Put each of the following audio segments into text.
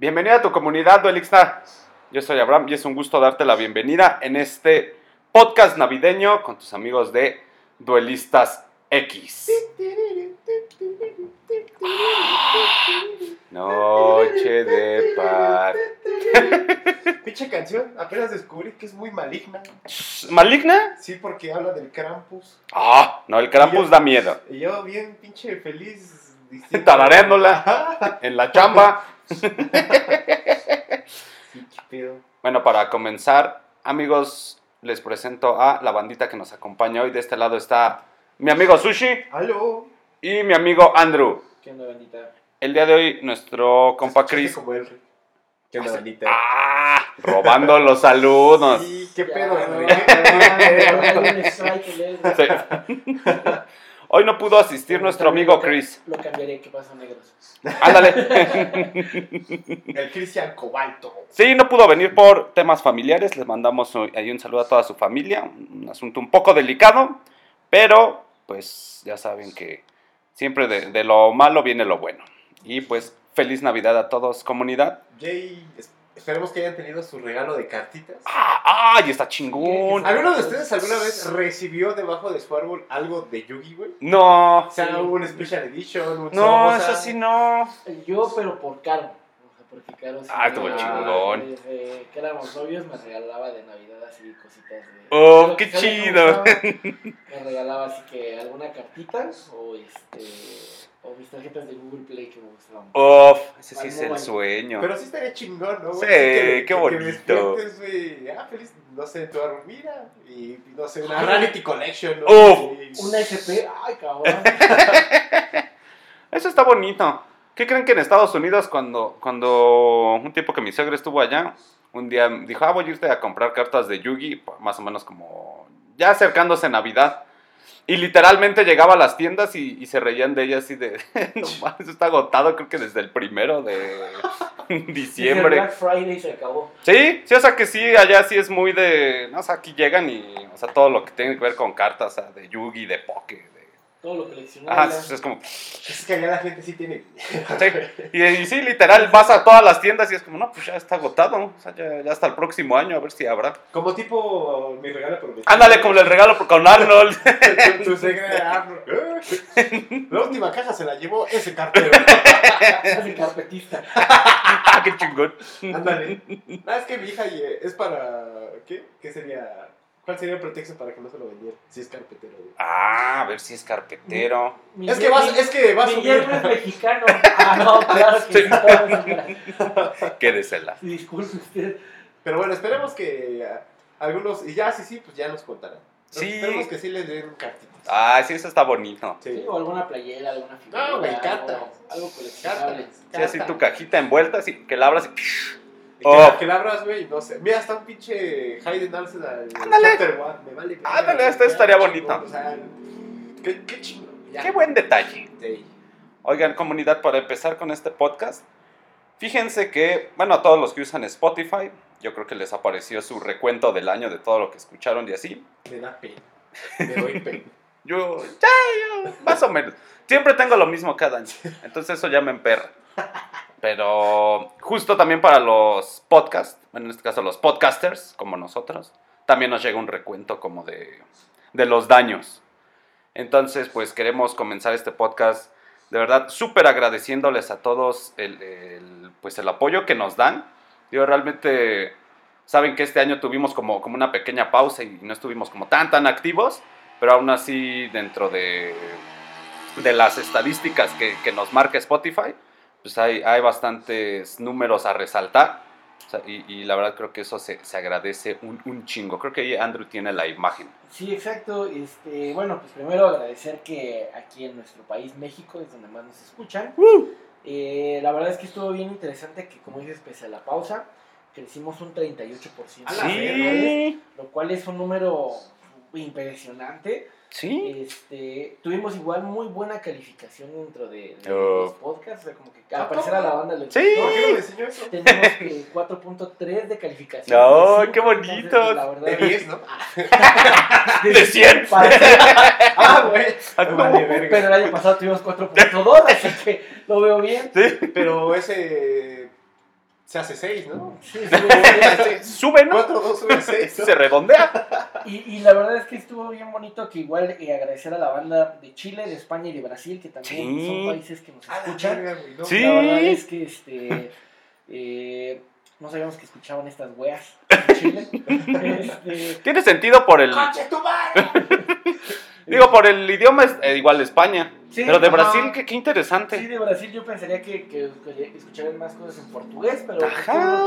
Bienvenida a tu comunidad, Duelixna. Yo soy Abraham y es un gusto darte la bienvenida en este podcast navideño con tus amigos de Duelistas X. Noche de paz. Pinche canción, apenas descubrí que es muy maligna. ¿Maligna? Sí, porque habla del Krampus. Ah, no, el Krampus da miedo. Y yo bien pinche feliz. Diciendo- Tarareándola en la chamba. Sí. Bueno, para comenzar, amigos, les presento a la bandita que nos acompaña hoy. De este lado está mi amigo Sushi Aló. y mi amigo Andrew. ¿Qué onda, bandita? El día de hoy, nuestro compa Chris. como el- ¿Qué onda, bandita? ¡Ah! Robando los saludos. Sí, qué Ya, pedo, no, Hoy no pudo asistir nuestro amigo Chris. Lo cambiaré, ¿qué pasa, negros? Ándale. El Cristian Cobalto. Sí, no pudo venir por temas familiares. Les mandamos ahí un saludo a toda su familia. Un asunto un poco delicado, pero pues ya saben que siempre de, de lo malo viene lo bueno. Y pues feliz Navidad a todos, comunidad. Es- esperemos que hayan tenido su regalo de cartitas. ¡Ah! ¡Ay, está chingón! ¿Alguno de ustedes alguna vez recibió debajo de su árbol algo de Yugi, güey? No, O sea, Sí. un Special Edition, no, eso sí no. Yo, pero por Caro. Porque Caro sí Ah, estuvo chingón. Desde que éramos novios me regalaba de Navidad así cositas de... Oh, qué chido. Me regalaba así que alguna cartita o este... O mis tarjetas de Google Play que me gustaban. Uf, ese sí es el sueño. Pero sí estaría chingón, ¿no? güey? Sí, qué bonito. Que. Ah, feliz, no sé, tu mira. Y no sé, una Ay. Rarity Collection, ¿no? Uf. Una SP, ay cabrón. Eso está bonito. ¿Qué creen que en Estados Unidos cuando, cuando un tiempo que mi suegro estuvo allá, un día dijo, ah, voy a irte a comprar cartas de Yugi, más o menos como ya acercándose Navidad. Y literalmente llegaba a las tiendas y, y se reían de ella así de, no mames, está agotado creo que desde el primero de El diciembre. Black Friday se acabó. Sí, sí, o sea que sí, allá sí es muy de, no, o sea, aquí llegan y, o sea, todo lo que tiene que ver con cartas, o sea, de Yugi, de Poke, de... Todo lo coleccionable. Ajá, es, es como... Es que allá la gente sí tiene. Sí, y, y sí, literal, vas a todas las tiendas y es como, no, pues ya está agotado, o sea, ya, ya hasta el próximo año, a ver si habrá. Como tipo mi regalo prometido. Ándale, como el regalo por- con Arnold. Tu, tu Arnold. La última caja se la llevó ese cartero. Hace carpetista. Ah, qué chingón. Ándale. No, es que mi hija eh, es para. ¿Qué? ¿Qué sería? ¿Cuál sería el pretexto para que no se lo vendiera? Si es carpetero, güey. Ah, a ver si es carpetero. Mi- Es que vas, es que va a Mi subir. es mexicano. Ah, no, claro que sí. claro. Quédesela. Disculpe usted. Pero bueno, esperemos que algunos. Y ya, sí, sí, pues ya nos contarán. Sí. Esperemos que sí les den cartitas. Ah, sí, eso está bonito. Sí. Sí, o alguna playera, alguna figura. No, güey, algo- cartas. Algo coleccionable. Cartas. Sí, así tu cajita envuelta, así, que la abras y... Oh. que la abras, güey, no sé. Mira, está un pinche Hayden Arsenal. Ándale. Me vale. Ándale, esto estaría bonito. O sea, qué, qué chingón. Qué buen detalle. Sí. Oigan, comunidad, para empezar con este podcast, fíjense que, bueno, a todos los que usan Spotify, yo creo que les apareció su recuento del año de todo lo que escucharon y así. Me da pena. Me doy pena. Yo, ya, yo, más o menos. Siempre tengo lo mismo cada año. Entonces eso ya me emperra. Pero justo también para los podcasts, en este caso los podcasters, como nosotros, también nos llega un recuento como de, de los daños. Entonces, pues queremos comenzar este podcast de verdad súper agradeciéndoles a todos el, el, pues el apoyo que nos dan. Yo realmente, saben que este año tuvimos como, como una pequeña pausa y no estuvimos como tan, tan activos, pero aún así dentro de, de las estadísticas que, que nos marca Spotify, pues hay, hay bastantes números a resaltar. O sea, y, y la verdad creo que eso se, se agradece un, un chingo. Creo que ahí Andrew tiene la imagen. Sí, exacto. Este, bueno, pues primero agradecer que aquí en nuestro país, México, es donde más nos escuchan. Eh, la verdad es que estuvo bien interesante que, como dices, pese a la pausa, crecimos un 38%. A la Sí, Lo cual es un número impresionante. Sí. Este, tuvimos igual muy buena calificación dentro de, de Oh. los podcasts. O sea, como que ¿A al parecer a la banda le Sí. gustó. ¿Por qué no me enseñó eso? Tenemos que 4.3 de calificación. ¡Ay, De qué bonito! entonces, la verdad, De 10, ¿no? De 100. Parece- Ah, güey. Ah, no. vale. Pero el año pasado tuvimos 4.2, así que lo veo bien. Sí. Pero ese. se hace 6, ¿no? Sí. Sí, Sube, ¿no? 4, 2, 1, 6. Se redondea. Y, y la verdad es que estuvo bien bonito que igual eh, agradecer a la banda de Chile, de España y de Brasil, que también Sí. son países que nos la escuchan. Sí. La verdad es que este eh, no sabíamos que escuchaban estas weas en Chile. Este, Tiene sentido por el. ¡Conche tu madre! Digo, por el idioma es eh, igual de España. Sí, pero de. Brasil, qué, qué interesante. sí, de Brasil yo pensaría que, que, que escucharían más cosas en portugués, pero pues Ajá.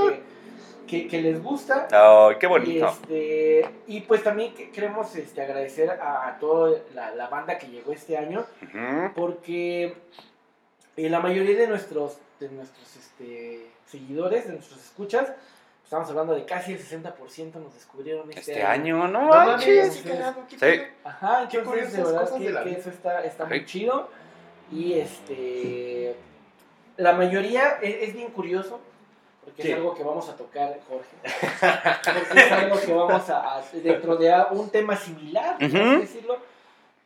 Que, que, les gusta. Ay, qué Y, bonito. este, y pues también que- queremos este, agradecer a, toda la, la banda que llegó este año, Ujú. porque eh, la mayoría de nuestros, de nuestros este, seguidores, de nuestros escuchas, estamos hablando de casi el 60% nos descubrieron este, Este año, no No manches. qué Sí. Ajá, Qué entonces de verdad que, de la que eso está, está muy Sí. chido. Y este la mayoría es, es bien curioso, porque es algo que vamos a tocar, Jorge. Porque es algo que vamos a, a- dentro de un tema similar, por así Ujú. decirlo.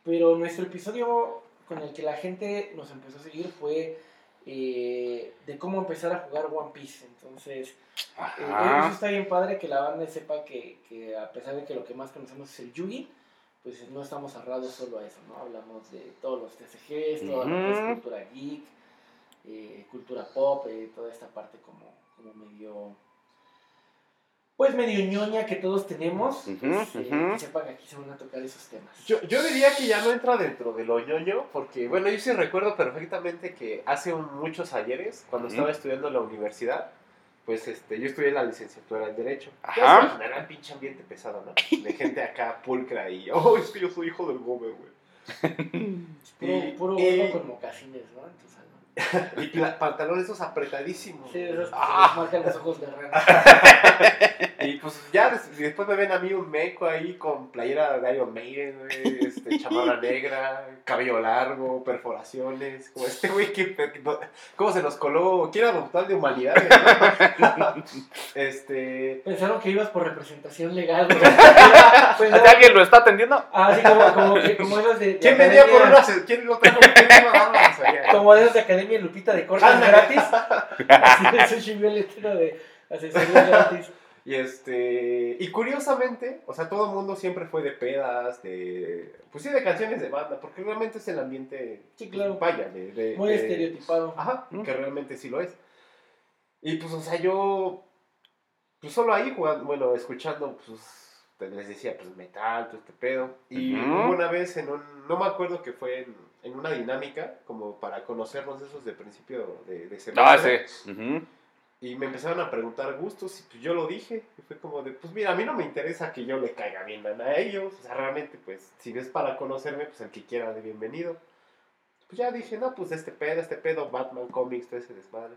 Pero nuestro episodio con el que la gente nos empezó a seguir fue eh, de cómo empezar a jugar One Piece. Entonces, eh, eso está bien padre que la banda sepa que, que a pesar de que lo que más conocemos es el Yugi, pues no estamos cerrados solo a eso, ¿no? Hablamos de todos los TCGs, toda Ujú. cultura geek, eh, cultura pop, toda esta parte como, como medio... Pues medio ñoña que todos tenemos, pues, eh, que sepan que aquí se van a tocar esos temas. Yo, yo diría que ya no entra dentro de lo ñoño, porque, bueno, yo sí recuerdo perfectamente que hace un- muchos ayeres, cuando estaba estudiando en la universidad, pues este, yo estudié la licenciatura en Derecho. Ajá. Ya se pinche ambiente pesado, ¿no? De gente acá pulcra y, oh, es que yo soy hijo del Gómez, güey. Puro, puro y- con mocasines, ¿no? En tu salón. Y pantalones esos apretadísimos. Sí, esos que Ah. marcan los ojos de rana. Y pues ya des- después me ven a mí un meco ahí con playera de Iron Maiden, este, chamarra negra, cabello largo, perforaciones, como este güey que, que no- ¿cómo se nos coló? ¿Quién era doctor de humanidades? no? este, Pensaron que ibas por representación legal. güey. Pues, ¿Hace ¿Alguien lo está atendiendo? Así como, como, que- como esos de, de ¿quién venía por una, quién lo trajo? ¿Quién iba a dar una asesoría? Como de esos de Academia Lupita de cortes gratis. Así es un chingón letrero de asesoría gratis. Y este, y curiosamente, o sea, todo el mundo siempre fue de pedas, de, pues sí, de canciones de banda, porque realmente es el ambiente, Sí, claro. vaya, de, de- Muy de- estereotipado. Ajá, Mm. que realmente sí lo es. Y pues, o sea, yo, pues solo ahí jugando, bueno, escuchando, pues, les decía, pues, metal, todo este pedo. Y Ujú. hubo una vez en un, no me acuerdo que fue en, en una dinámica, como para conocernos esos de principio de, de semestre. Ah, sí. Ujú. Y me empezaron a preguntar gustos y pues yo lo dije. Y fue como de, pues mira, a mí no me interesa que yo le caiga bien a ellos. O sea, realmente, pues, si es para conocerme, pues el que quiera de bienvenido. Pues ya dije, no, pues este pedo, este pedo, Batman Comics, todo ese desmadre.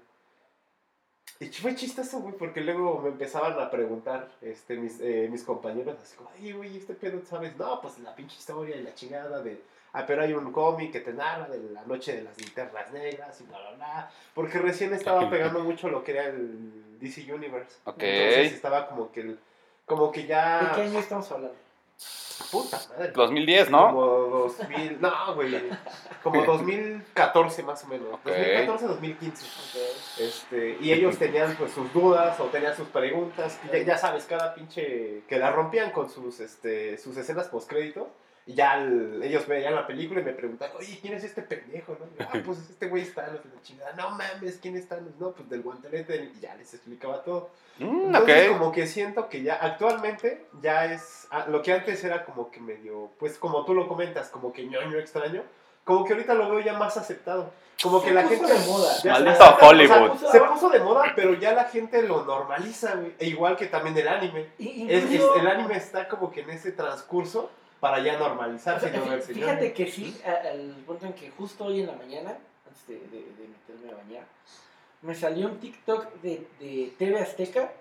Y fue chistoso, güey, porque luego me empezaban a preguntar este, mis, eh, mis compañeros, así como, ay, güey, este pedo, ¿sabes? No, pues la pinche historia y la chingada de, ah, pero hay un cómic que te narra de la noche de las linternas negras y bla, bla, bla. Porque recién estaba pegando mucho lo que era el DC Universe. Ok. Entonces estaba como que, el- como que ¿De ya... qué año estamos hablando? Puta madre. 2010, ¿no? Como 2000, no, güey, como 2014 más o menos. Ok. 2014, 2015. Este, y ellos tenían pues sus dudas o tenían sus preguntas. ya, ya sabes, cada pinche que la rompían con sus, este, sus escenas postcréditos. Y ya el- ellos veían la película y me preguntaban, oye, ¿quién es este pendejo? ¿no? Y yo, ah, pues este güey está, no sé, la chingada. No mames, ¿quién está? No, pues del guantelete. Y ya les explicaba todo. Mm, Entonces, ok. como que siento que ya actualmente ya es ah, lo que antes era como que medio, pues como tú lo comentas, como que ñoño extraño, como que ahorita lo veo ya más aceptado. Como que Se la puso gente de moda. acepta, Hollywood. o sea, se puso de moda, pero ya la gente lo normaliza, güey. E igual que también el anime. Y- Es- es- incluso- el anime está como que en ese transcurso para ya O normalizarse sea, y no verse ñoño. fíjate que sí, al punto en que justo hoy en la mañana, antes de, de- de meterme a bañar, me salió un TikTok de, de TV Azteca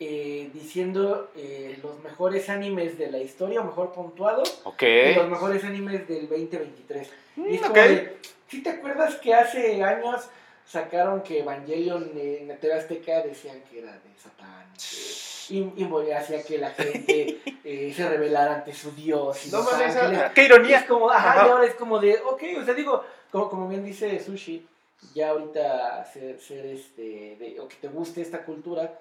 eh, diciendo eh, los mejores animes de la historia, o mejor puntuados, Ok. y los mejores animes del 2023. Y es Mm, como ok. de, ¿sí te acuerdas que hace años sacaron que Evangelion en la TV Azteca decían que era de Satán? que- Y, y hacía que la gente eh, se rebelara ante su dios y No mames, ángeles. ¡Qué Y es ironía! como, ajá, Ajá. y ahora es como de, ok, o sea, digo, como, como bien dice Sushi, ya ahorita ser, ser este, de- o que te guste esta cultura,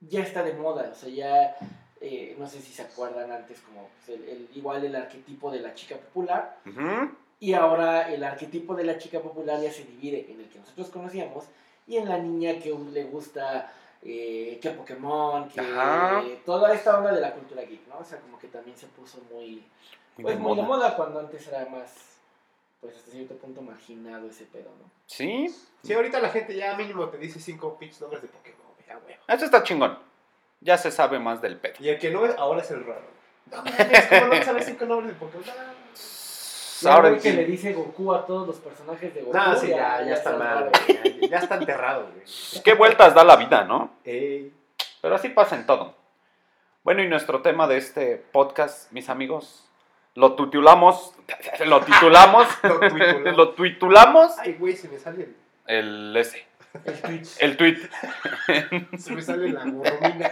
ya está de moda, o sea, ya, eh, no sé si se acuerdan antes como pues, el- el- igual el arquetipo de la chica popular, Ujú. y ahora el arquetipo de la chica popular ya se divide en el que nosotros conocíamos y en la niña que le gusta eh, que Pokémon, que Ajá. toda esta onda de la cultura geek, ¿no? O sea, como que también se puso muy, Muy pues, de muy de moda. moda cuando antes era más, pues hasta cierto punto marginado ese pedo, ¿no? Sí, Sí, ahorita la gente ya mínimo te dice cinco pinches nombres de Pokémon, güey, a huevo. eso está chingón. Ya se sabe más del pedo. Y el que no es, ahora es el raro. No mames, ¿cómo no sabes cinco nombres de Pokémon? Ya Ahora que sí. le dice Goku a todos los personajes de Goku. No, sí, ya, ya, está se mal. Ya, ya está enterrado, güey. ¿Qué vueltas da la vida, no? Ey. Pero así pasa en todo. Bueno, y nuestro tema de este podcast, mis amigos, lo titulamos, lo titulamos, Lo titulamos Ay, güey, se me sale el, el ese, El tweet. el tweet. se me sale la gorromina.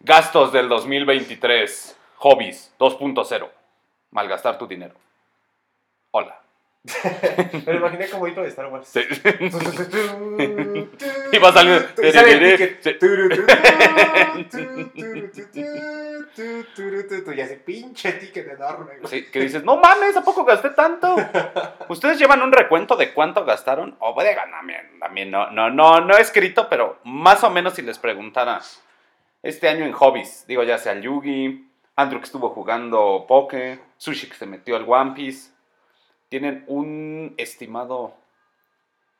Gastos del 2023, hobbies 2.0, malgastar tu dinero. Hola. Me lo imaginé como intro de Star Wars. Sí. y va saliendo. Y sale ese pinche ticket enorme. Sí, que dices, no mames, ¿a poco gasté tanto? ¿Ustedes llevan un recuento de cuánto gastaron? O puede ganar, también, también no, no, no, no he escrito, pero más o menos si les preguntara este año en hobbies, digo ya sea el Yugi, Andrew que estuvo jugando Poke, Sushi que se metió al One Piece, ¿tienen un estimado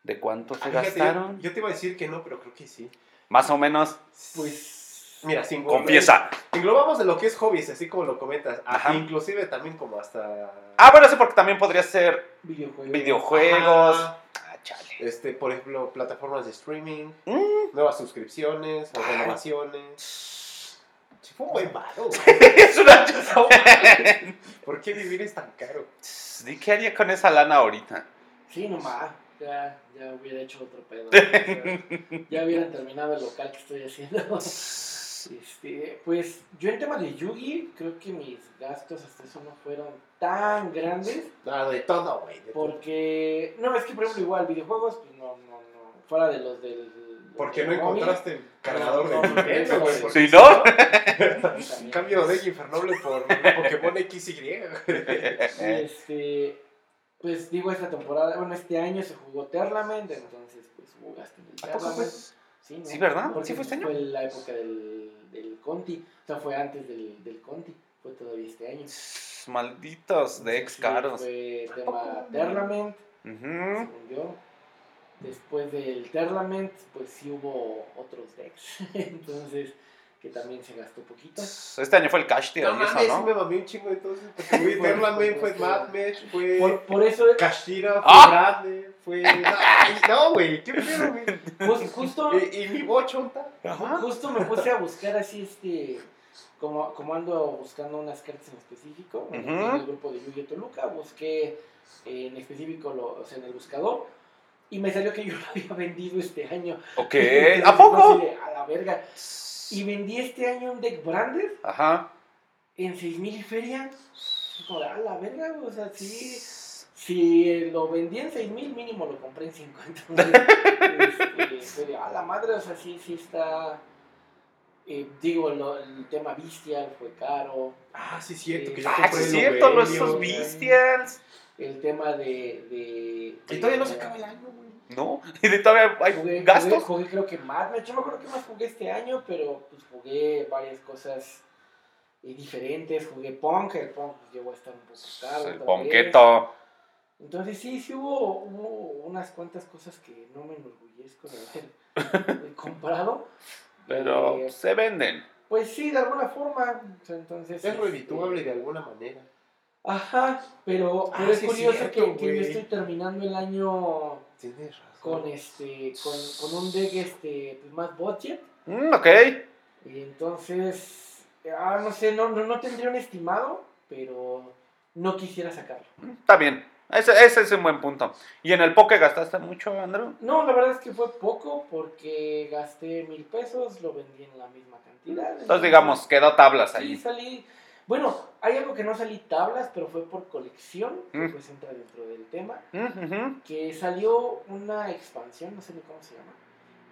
de cuánto se Ah, fíjate, gastaron? Yo, yo te iba a decir que no, pero creo que sí. Más o menos, Pues, Mira, sin confiesa. Englobamos de lo que es hobbies, así como lo comentas. Ajá. Inclusive también como hasta... Ah, bueno, sí, porque también podría ser videojuegos. videojuegos. Ah, chale. Este, por ejemplo, plataformas de streaming, Mm. nuevas suscripciones o renovaciones. Sí, fue un buen varo. Es una... ¿Por qué vivir es tan caro? ¿Y qué haría con esa lana ahorita? Sí, nomás. Ya, ya hubiera hecho otro pedo. o sea, ya hubieran terminado el local que estoy haciendo. Este, pues yo en tema de Yugi, creo que mis gastos hasta eso no fueron tan grandes. Nada, de todo, güey. Porque, no, es que por ejemplo, igual videojuegos, pues no, no, no. Fuera de los del. Porque no del móvil, encontraste el cargador No, de no, Nintendo, no, güey. no, ¿Sí, no? Cambio de Infernoble por Pokémon XY. este, pues digo, esta temporada, bueno, este año se jugó Terlament, entonces pues hubo gasto en el ¿A poco Terlament. Sí, ¿no? Sí, ¿verdad? Porque ¿Sí fue este año? Fue la época del, del Conti, o sea, fue antes del, del Conti, fue todavía este año. Malditos de ex Sí, caros. Fue tema Terlament, según yo. Después del Terlament, pues sí hubo otros decks, entonces, que también se gastó poquito. Este año fue el Cash Tier No eso, mames, ¿no? me mamé un chingo entonces. Porque fue Por- Terlamen, por- fue Mad Mesh, fue Por, por eso, Kashira, fue ¡Ah! Grande, fue. Ay, No, güey, qué pedo, güey. pues, justo... Y, y mi bochonta. Ajá. Justo me puse a buscar así, este, como, como ando buscando unas cartas en específico, en Ujú. el grupo de Yu-Gi-Oh! Toluca, busqué eh, en específico, lo, o sea, en el buscador, y me salió que yo lo había vendido este año. Ok, ¿a poco? de, a la verga. Y vendí este año un deck branded Ajá. en 6000 y feria. Fue Como de, a la verga, o sea, sí. Si lo vendí en 6000, mínimo lo compré en 50. Entonces, este, a la madre, o sea, sí, sí está. eh, digo, lo- el tema Bestial fue caro. Ah, sí, cierto. Que yo Ah, sí es cierto, güey. Bestials. El tema de. de, Y todavía no se acaba el año, güey. No, y de todavía hay Jugué, gastos. Jugué, jugué creo que más, yo me acuerdo que más jugué este año, pero pues jugué varias cosas eh, diferentes, jugué punk, el punk pues, llegó a estar un poco caro. El ponqueto. Entonces sí, sí hubo, hubo unas cuantas cosas que no me enorgullezco de haber comprado. Pero Eh, se venden. pues sí, de alguna forma. entonces, Es este, redituable de alguna manera. Ajá, pero, pero Ah, es sí curioso cierto, que, que yo estoy terminando el año Tienes razón. con este con, con un deck este pues, más budget Mm, ok. y entonces ah, no sé no, no no tendría un estimado pero no quisiera sacarlo Está bien. Ese, ese es un buen punto. ¿Y en el Poke gastaste mucho, Andrew? no la verdad es que fue poco porque gasté mil pesos lo vendí en la misma cantidad Entonces, digamos, quedó tablas sí ahí. salí Bueno, hay algo que no salí tablas, pero fue por colección, que Mm. pues entra dentro del tema, Mm, que salió una expansión, no sé ni cómo se llama,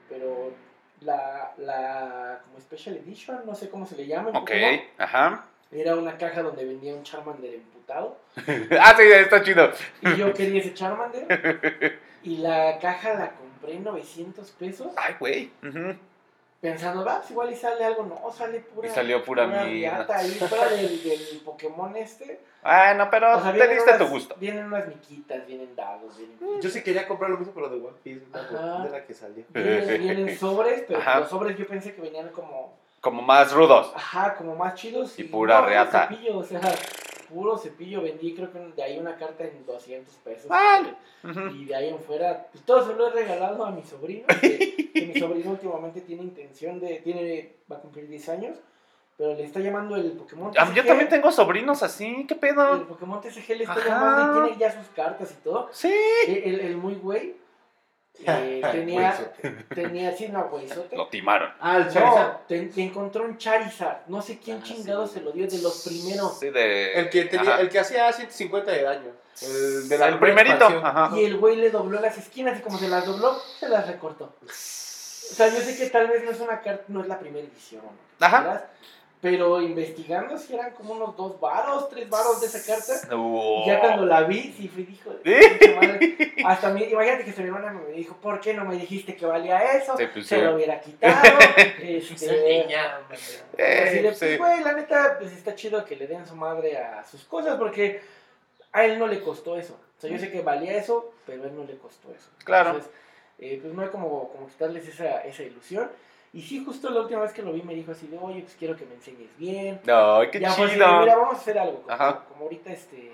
pero la, la como Special Edition, no sé cómo se le llama. Ok, ajá. Era una caja donde vendía un Charmander emputado. ah, sí, está chido. Y yo quería ese Charmander. Y la caja la compré en 900 pesos. Ay, güey. ujú. Pensando, va, pues igual y sale algo. No, sale pura. Y salió pura ahí, fuera del, del Pokémon este. Ah, no, pero O sea, te diste unas- tu gusto. Vienen unas miquitas, vienen dados, vienen. Yo sí quería comprar lo mismo, pero de One Piece, de la que salió. Vienen, vienen sobres, pero Ajá. los sobres yo pensé que venían como. Como más rudos. Ajá, como más chidos. Y pura no, reata. Cepillo, o sea, puro cepillo. Vendí, creo que de ahí una carta en 200 pesos. Vale. Ujú. Y de ahí en fuera, pues todo se lo he regalado a mi sobrino. Que, que mi sobrino últimamente tiene intención de. tiene Va a cumplir 10 años. Pero le está llamando el Pokémon. Ah, Yo TCG. también tengo sobrinos así, ¿qué El pedo? Pokémon TCG le está Ajá. llamando y tiene ya sus cartas y todo. Sí. El, el- el muy güey. Eh, tenía, tenía, sí, no, güeyzote. Lo timaron. Ah, el Charizard. No, te, te encontró un Charizard. No sé quién Ah, chingado sí. se lo dio de los primeros. Sí, de... El que, tenía, el que hacía 150 de daño. El, de la el primerito. Ajá. Y el güey le dobló las esquinas y como se las dobló, se las recortó. O sea, yo sé que tal vez no es una carta, no es la primera edición. Ajá. Pero investigando si eran como unos dos varos, tres varos de esa carta. Y ya cuando la vi, sí fui, dijo, ¿Eh? hasta mi, imagínate que su hermana me dijo, ¿por qué no me dijiste que valía eso? Sí, pues, Se sí. lo hubiera quitado. este, niña, hombre. Eh, Así de, sí. pues, güey, la neta, pues está chido que le den su madre a sus cosas porque a él no le costó eso. O sea, yo sé que valía eso, pero a él no le costó eso. Claro. Entonces, eh, pues no hay como, como quitarles esa, esa ilusión. Y sí, justo la última vez que lo vi me dijo así de, oye, pues quiero que me enseñes bien. Ay, qué ya fue así chido. mira, vamos a hacer algo. Como, Ajá. como ahorita, este,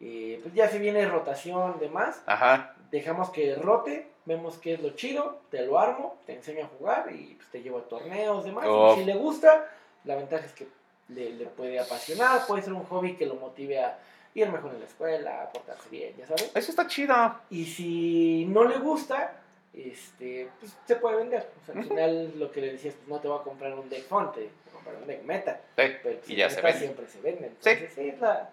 eh, pues ya se viene rotación demás. Ajá. Dejamos que rote, vemos qué es lo chido, te lo armo, te enseño a jugar y pues, te llevo a torneos, demás. Y si le gusta, la ventaja es que le, le puede apasionar, puede ser un hobby que lo motive a ir mejor en la escuela, a portarse bien, ya sabes. Eso está chido. Y si no le gusta, este, pues se puede vender. O sea, al final lo que le decías, pues no te voy a comprar un deck font, te voy a comprar un deck meta. Sí, Pero pues, y ya se vende. siempre se vende. Sí. Entonces, sí, es, la-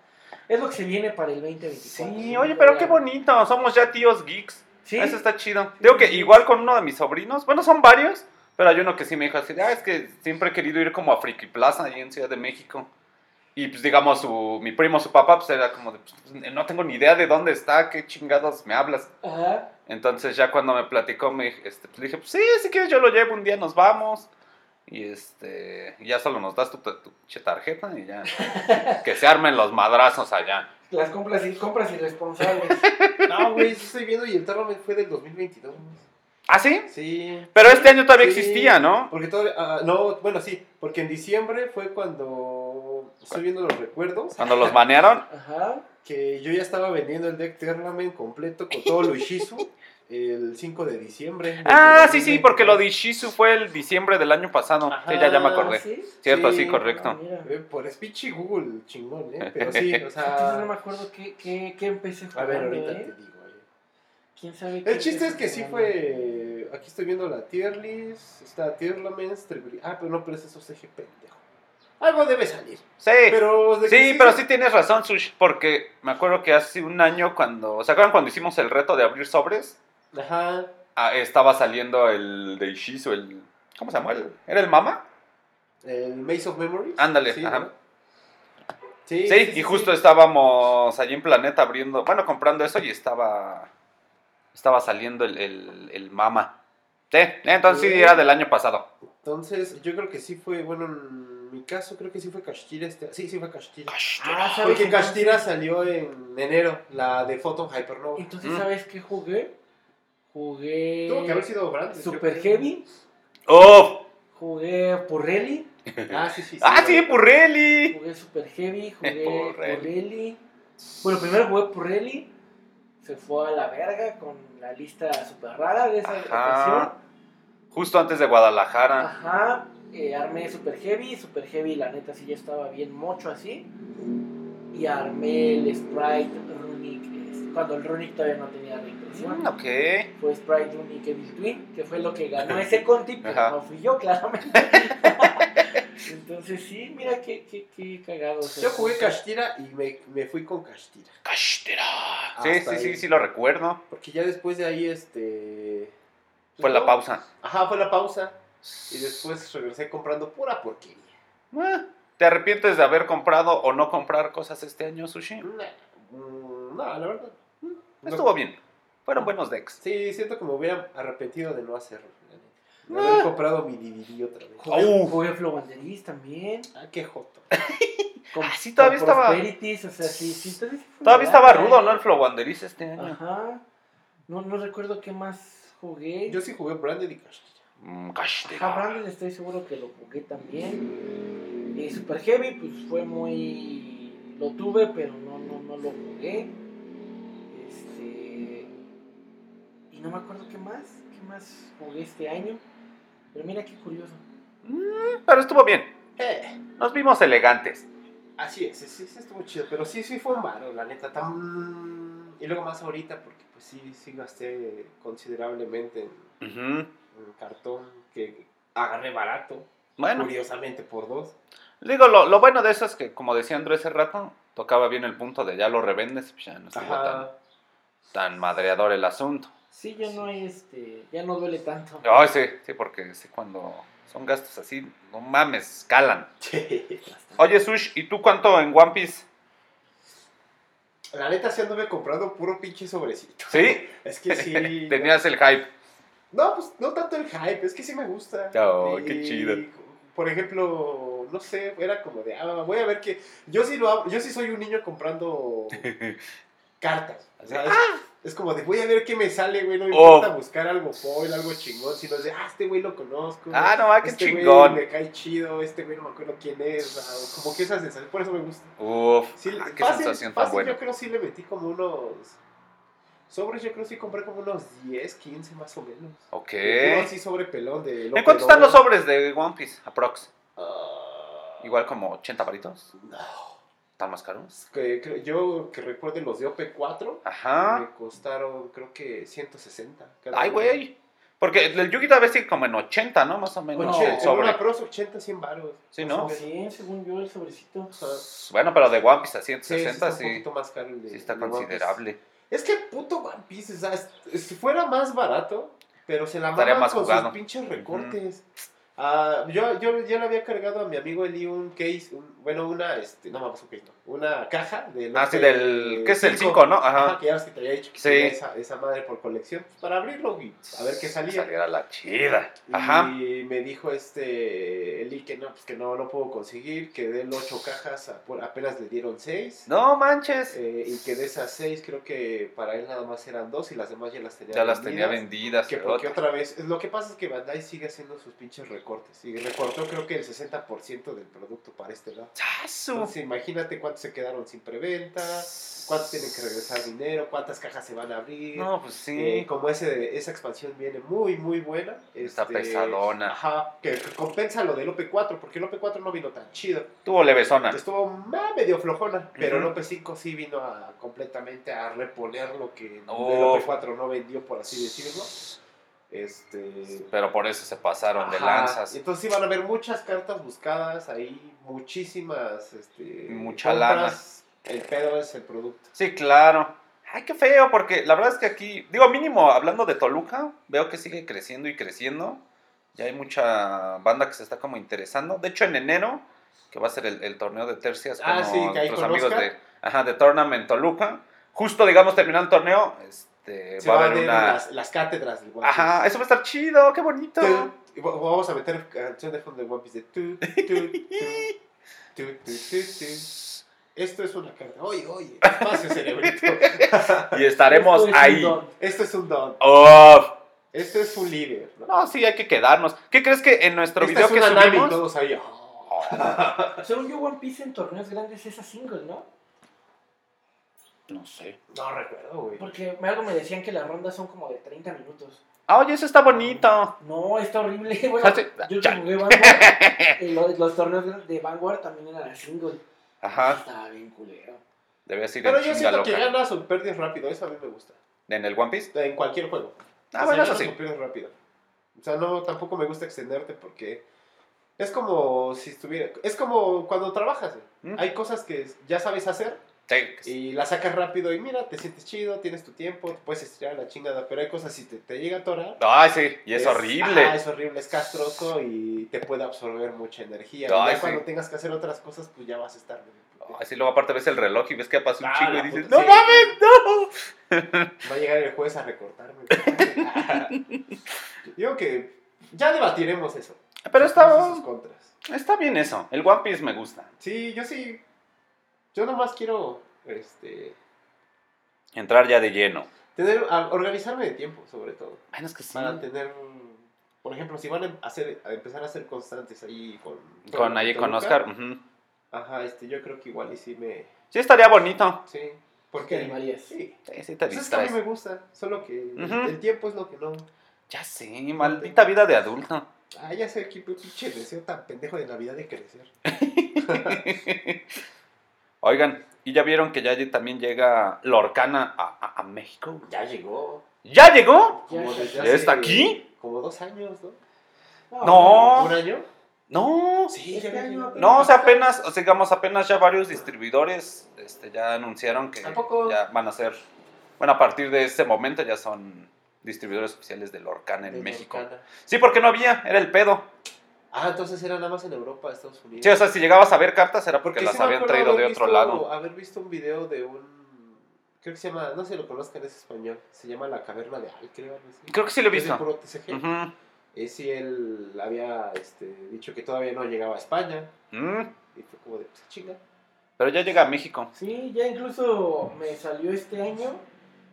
es lo que se viene para el 2024. Sí, oye, pero qué bonito. Somos ya tíos geeks. Sí, Eso está chido. Digo que igual con uno de mis sobrinos, bueno, son varios, pero hay uno que sí me dijo así, ah, es que siempre he querido ir como a Friki Plaza, ahí en Ciudad de México. Y pues digamos, su, mi primo, su papá, pues era como de, pues, no tengo ni idea de dónde está, qué chingados me hablas. Ajá. Entonces ya cuando me platicó, me, este, pues, dije, pues sí, si quieres yo lo llevo, un día nos vamos. Y este, ya solo nos das tu, tu tarjeta y ya. que se armen los madrazos allá. Las compras, y, compras irresponsables. No, güey, estoy viendo y el Tournament fue del 2022. ¿Ah, sí? Sí. Pero este año todavía Sí. existía, ¿no? Porque todavía, ah, no, bueno, sí, porque en diciembre fue cuando estoy viendo los recuerdos Cuando los banearon. Ajá. que yo ya estaba vendiendo el deck Tournament completo con todo lo Ishizu el 5 de diciembre. Ah, sí, sí, porque lo 2022. de Ishizu fue el diciembre del año pasado. Ajá, sí, ya, ya me acordé. ¿Sí? Cierto, sí, Sí. correcto. Ah, mira. Eh, Por speech y Google, chingón, ¿eh? Pero sí, o Entonces no sea... me acuerdo qué, qué, qué empecé A ver, ahorita ¿eh? te digo. eh. ¿Quién sabe qué El chiste es que sí fue... Aquí estoy viendo la tier list, está tier laments, Tribri- Ah, pero no, pero es eso CG pendejo. Algo debe salir. Sí, Pero de que sí, pero sí tienes razón, Sush, porque me acuerdo que hace un año cuando... ¿Se acuerdan cuando hicimos el reto de abrir sobres? Ajá. Ah, estaba saliendo el de Ishizu, el... ¿Cómo se llamó? El- ¿Era el Mama? El Maze of Memories. Ándale, sí, ajá. ¿no? Sí, Sí, y justo estábamos allí en Planeta abriendo, bueno, comprando eso y estaba... Estaba saliendo el, el, el Mama. Sí, entonces sí, Sí. era del año pasado. Entonces, yo creo que sí fue, bueno, caso creo que sí fue Kashtira este. Sí, sí fue Kashtira. Ah, ¿sabes? Porque Kashtira salió en enero, la de Photon Hypernova. Entonces, Mm. ¿sabes qué jugué? Jugué Tuvo que haber sido Brand. Super Heavy, ¡Oh! jugué Purrelli, Ah, sí, sí. sí ¡Ah, sí, güey. Purrelli! jugué Super Heavy, jugué Purrelli. Purrelli. Bueno, primero jugué Purrelli, se fue a la verga con la lista super rara de esa ocasión. Ajá. Justo antes de Guadalajara. Ajá, eh, armé Super Heavy, Super Heavy la neta sí ya estaba bien mocho así. Y armé el Sprite Runic, cuando el Runic todavía no tenía reimpresión. Mm, ok. Fue Sprite Runic Evil Twin, que fue lo que ganó ese Conti, pero Ajá. no fui yo, claramente. Entonces sí, mira qué, qué, qué cagado. Yo jugué Kashtira y me, me fui con Kashtira. Cashtera. Sí, Hasta sí, sí, ahí. sí, lo recuerdo. Porque ya después de ahí, este... Fue la pausa. Ajá, fue la pausa. Y después regresé comprando pura porquería. Eh, ¿Te arrepientes de haber comprado o no comprar cosas este año, Sushi? Nah, mm, No, la verdad. mm, no. Estuvo bien. Fueron buenos decks. Sí, siento que me hubiera arrepentido de no hacerlo. De Ah. haber comprado mi DVD otra vez. Jugué, jugué Flobanderis también. Ah, qué joto. Con, Ah, sí, todavía con estaba- Prosperities, o sea, sí, sí, todavía, estaba rudo, ¿eh? ¿no? El Flow Wanderis este año. Ajá. No, no recuerdo qué más jugué. Yo sí jugué Branded y Kashtira. Mm, Cashtera. Brandon estoy seguro que lo jugué también. Y Super Heavy, pues fue muy. Lo tuve, pero no, no, no lo jugué. Este. Y no me acuerdo qué más. ¿Qué más jugué este año? Pero mira qué curioso. Pero estuvo bien. Eh, Nos vimos elegantes. así es, sí, sí estuvo chido. Pero sí, sí fue un varo, la neta. Tan... Y luego más ahorita, porque pues sí, sí gasté considerablemente en, cartón que agarré barato. Bueno, Curiosamente por dos. digo, lo, lo bueno de eso es que, como decía Andrés hace rato, tocaba bien el punto de ya lo revendes, pues ya no estuvo tan, madreador el asunto. Sí, ya no hay este. Ya no duele tanto. Ay, sí, sí, porque sí, cuando son gastos así, no mames, calan. Oye, Sush, ¿y tú cuánto en One Piece? La neta sí anduve comprando puro pinche sobrecito. ¿Sí? Es que sí. Tenías el hype. No, pues no tanto el hype, es que sí me gusta. Oh, Y, qué chido. Por ejemplo, no sé, era como de, ah, voy a ver que. Yo sí lo hago, yo sí soy un niño comprando cartas. O sea, es, es como de, voy a ver qué me sale, güey. No me Oh. importa buscar algo foil, algo chingón, sino de, ah, este güey lo conozco. Ah, no, ah, qué este güey chingón. me cae chido, este güey no me acuerdo quién es. o como que esa sensación, por eso me gusta. Uf, Sí, ah, qué fácil, sensación tan fácil, buena. Yo creo sí le metí como unos. Sobres, yo creo sí compré como unos 10, 15 más o menos. Ok. Puro así sobre pelón de. ¿En cuánto están los sobres de One Piece? Aprox. Ah, Igual como 80 varitos. no. ¿Están más caros? Que, creo- yo que recuerde los de OP4 Ajá. me costaron creo que 160. cada Ay, güey. Porque el Yugi tal vez sigue como en 80, ¿no? Más o menos. Bueno, Oche- el sobre. una pros 80, 100 baros. Sí, ¿no? o. Sí, según yo, el sobrecito. Ajá. Bueno, pero de One Piece a Sí, sí, 160 está un sí, poquito más caro el de. sí está de One Piece. considerable. Es que puto One Piece, o sea, si fuera más barato, pero se la maman más con jugado. sus pinches recortes. Ah, yo, yo ya le había cargado a mi amigo Eli un case, un- bueno, una, este, no mames, un case, no, una caja del... Ah, sí, del. ¿Qué es el 5, no? Ajá, Ajá. que ya ves que te había dicho que Sí. tenía esa, esa madre por colección, pues, para abrirlo y a ver qué salía. Saliera la chida. Ajá. Y me dijo este Eli que no, pues que no lo puedo conseguir, que de él ocho cajas a- por- apenas le dieron seis. No manches. Eh, y que de esas seis creo que para él nada más eran dos y las demás ya las tenía ya las tenía vendidas. Que porque otra- vez, lo que pasa es que Bandai sigue haciendo sus pinches recortes. Y recortó creo que el 60% del producto para este lado. ¡Chazo! Entonces imagínate cuántos se quedaron sin preventa, cuántos tienen que regresar dinero, cuántas cajas se van a abrir. No, pues sí. Eh, como ese, esa expansión viene muy, muy buena. Está este, pesadona. Ajá, que, que compensa lo del OP4, porque el OP4 no vino tan chido. Tuvo levesona. Estuvo ah, medio flojona, pero Ujú. el OP5 sí vino a completamente a reponer lo que Oh. el OP4 no vendió, por así decirlo. Este, Pero por eso se pasaron de lanzas. Entonces sí van a haber muchas cartas buscadas ahí, muchísimas este, Mucha lana. El pedo es el producto. Sí, claro. Ay, qué feo, porque la verdad es que aquí, digo, mínimo hablando de Toluca, veo que sigue creciendo y creciendo. Ya hay mucha banda que se está como interesando. De hecho, en enero, que va a ser el, el torneo de tercias con Ah, sí, que ahí nuestros con amigos Oscar. de, ajá, de Tournament Toluca, justo, digamos, terminando el torneo, este, Se va a van haber una... las, las cátedras del One Ajá, eso va a estar chido, qué bonito. Piece. Vamos a meter canción de fondo de One Piece de tu, tu, tu, tu, tu, tu, tu. Esto es una carta. Oye, oye, espacio cerebrito. Y estaremos Esto es un ahí. don. Esto es un don. Uf. Esto es un líder. ¿no? No, sí, hay que quedarnos. ¿Qué crees que en nuestro Esta video es que subimos? todos ahí. Según yo, One Piece en torneos grandes es a single, ¿no? No sé. No recuerdo, güey. Porque algo me decían que las rondas son como de 30 minutos. Ah, oye, eso está bonito. No, está horrible. Bueno, Ah, sí. yo que Ya. jugué Vanguard, eh, los, los torneos de Vanguard también eran a single. Ajá, Estaba bien culero. debes ir Pero yo siento que loca. ganas o pierdes rápido. Eso a mí me gusta. ¿En el One Piece? En cualquier juego. Ah, O sea, bueno, eso sí. o pierdes rápido. O sea, no, tampoco me gusta extenderte porque Es como si estuviera. Es como cuando trabajas. Mm. Hay cosas que ya sabes hacer Sí. y las sacas rápido y mira, te sientes chido, tienes tu tiempo, te puedes estirar la chingada. Pero hay cosas, si te, te llega a atorar. Ay, sí, y es, horrible. ajá, es horrible, es castroso y te puede absorber mucha energía. y ya sí. cuando tengas que hacer otras cosas, pues ya vas a estar. Así luego aparte ves el reloj y ves que pasa un Ah, chingo y la dices, puta, ¡No mames, no! Va a llegar el juez a recortarme. Digo que ya debatiremos eso. Pero está, está bien eso. El One Piece me gusta. Sí, yo sí. Yo nomás quiero este, Entrar ya de lleno. tener, a- organizarme de tiempo, sobre todo. Bueno, es que sí. Para tener, por ejemplo, si van a, hacer, a empezar a ser constantes ahí con... Con ahí con Oscar. Ajá, este, yo creo que igual y sí me... Sí, estaría bonito. Sí, ¿Te porque... animarías? Sí. Sí, sí te Pues es que a mí me gusta, solo que el tiempo es lo que no... Ya sé, maldita vida de adulto. Ah, ya sé, qué pinche deseo tan pendejo de Navidad de crecer. Oigan, ¿y ya vieron que ya también llega Lorcana a, a- a México? Ya llegó. ¿Ya llegó? Ya está. desde ¿Ya hace está aquí? Como dos años, ¿no? No. ¿Un año? No. Sí, Este ya año apenas. No, o sea, apenas, o sea, digamos, apenas ya varios distribuidores este, ya anunciaron que ya van a ser, bueno, a partir de este momento ya son distribuidores oficiales de Lorcana en De México. Lorcana. Sí, porque no había, era el pedo. Ah, entonces era nada más en Europa, Estados Unidos. Sí, o sea, si llegabas a ver cartas era porque, Porque las sí habían traído de otro visto- lado. Haber visto un video de un. Creo que se llama. No sé si lo conozcan, es español. Se llama La Caverna de Al, creo. Creo que sí lo he Es de visto. puro TCG. Ujú. Y sí, él había este, dicho que todavía no llegaba a España. Mm, Y fue como de, pues chinga. Pero ya llega a México. Sí, ya incluso me salió este año.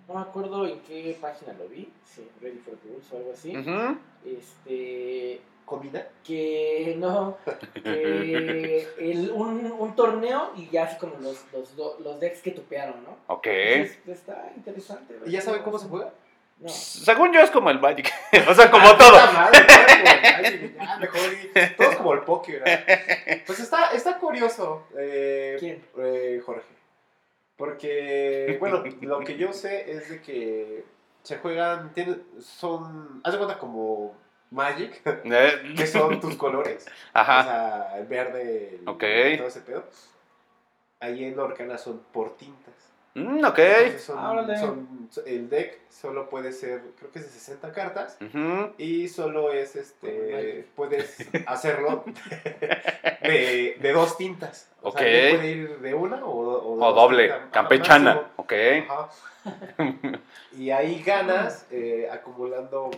No me acuerdo en qué página lo vi. Sí, Ready for the Rules o algo así. Este. ¿Comida? Que no. Que el, un, un torneo y ya así como los, los, los decks que tupearon, ¿no? Ok. Entonces, está interesante. ¿Y ya saben cómo se juega? No. Según yo es como el Magic. o sea, como todo. Puta madre, todo como el Magic, ya, mejor Todo es como el póker. ¿verdad? Pues está, está curioso. eh, ¿Quién? eh, Jorge. Porque, bueno, lo que yo sé es de que se juegan, tienen, son, haz de cuenta como Magic, Eh, que son tus colores. O Ajá. sea, el verde, el- Ok. todo ese pedo. Ahí en Orcana son por tintas. Mm, ok. Son- Ah, son- el deck solo puede ser, creo que es de 60 cartas. Ujú. Y solo es este. Puedes hacerlo de, de dos tintas. O sea, Ok. ya puede ir de una o, o, O doble. tintas, Campechana. máximo. Ok. Ajá. Y ahí ganas eh, acumulando.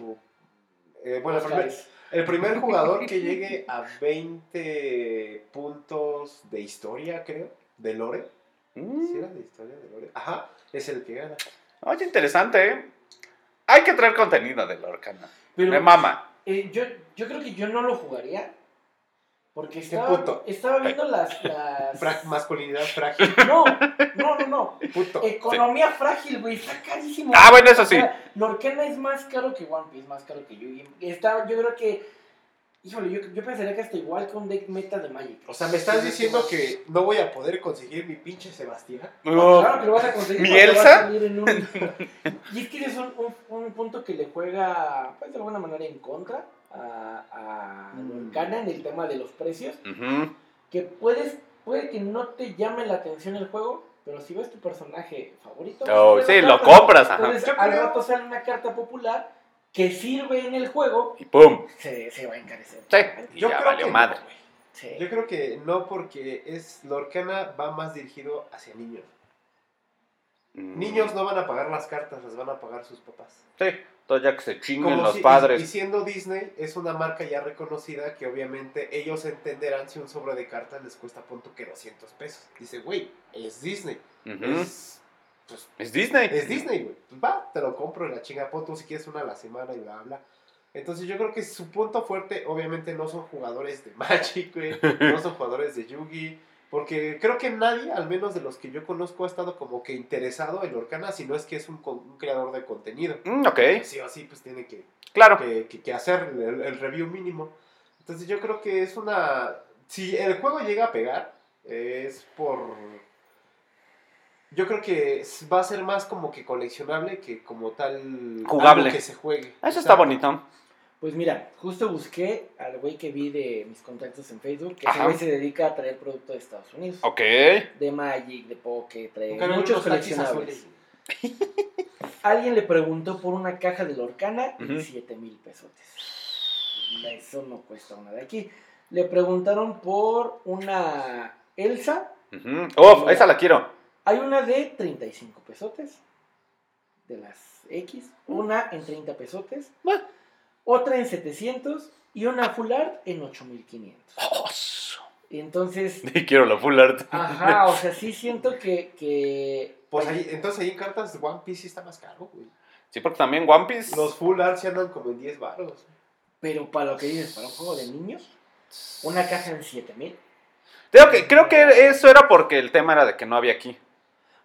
Eh, bueno, el primer, Oscars. el primer jugador que llegue a 20 puntos de historia, creo, de Lore. Mm. ¿Sí era de historia de Lore? Ajá, es el que gana. Oye, interesante, ¿eh? Hay que traer contenido de Lorcana. Pero, Me mama. eh, yo, yo creo que yo no lo jugaría. Porque estaba, puto. estaba viendo las. las... Fra- masculinidad frágil. No, no, no, no. Puto. Economía frágil, güey. Está carísimo. Ah, bueno, eso O sí. sea, Lorcana es más caro que One Piece, más caro que Yugi. Está, yo creo que. Híjole, yo, yo pensaría que hasta igual que un deck meta de Magic. O sea, me estás diciendo que no voy a poder conseguir mi pinche Sebastián. No. Claro que lo vas a conseguir. ¿Mi porque va a Elsa? salir en un- Y es que es un, un- un punto que le juega, pues de alguna manera, en contra a, a Mm. Lorcana en el tema de los precios. Que puedes, puede que no te llame la atención el juego, pero si ves tu personaje favorito. Oh, pues, sí, lo carta- compras, ajá. Entonces, al rato sale una carta popular que sirve en el juego, Y pum. se, se va a encarecer. Sí. Y Yo ya creo valió que madre. no, güey. Sí. Yo creo que no porque es Lorcana va más dirigido hacia niños. Mm. Niños no van a pagar las cartas, las van a pagar sus papás. Sí, todo ya que se chinguen Como los si- padres. Y, siendo Disney, es una marca ya reconocida que obviamente ellos entenderán si un sobre de cartas les cuesta punto que 200 pesos. Dice, güey, es Disney. Es, pues, Es Disney. es Disney, güey. Pues va, te lo compro en la chinga, pon si quieres una a la semana y bla, bla. Entonces yo creo que su punto fuerte, obviamente, no son jugadores de Magic, güey. no son jugadores de Yugi. Porque creo que nadie, al menos de los que yo conozco, ha estado como que interesado en Orcana, si no es que es un, un creador de contenido. Mm, ok, Sí o sí, pues tiene que, claro. que, que- que hacer el, el review mínimo. Entonces yo creo que es una... Si el juego llega a pegar, es por... Yo creo que va a ser más como que coleccionable que como tal... Jugable. algo que se juegue. Eso está bonito. Pues mira, justo busqué al güey que vi de mis contactos en Facebook, que ese güey se dedica a traer productos de Estados Unidos. Ok. De Magic, de Poké, trae Nunca muchos coleccionables. Alguien le preguntó por una caja de Lorcana y 7 mil pesotes. Eso no cuesta una de aquí. Le preguntaron por una Elsa. Uf, esa la quiero. Hay una de 35 pesotes. De las X. Una en 30 pesotes. Bueno. Otra en 700. Y una full art en 8500. Oh, su- Y entonces, Y quiero la full art. ajá, o sea, sí siento que. que Pues ahí, entonces ahí en cartas de One Piece sí está más caro, güey. Sí, porque también One Piece. Los full art sí andan como en 10 baros. pero para lo que dices, para un juego de niños, una caja en 7000. Creo que, creo que eso era porque el tema era de que no había aquí.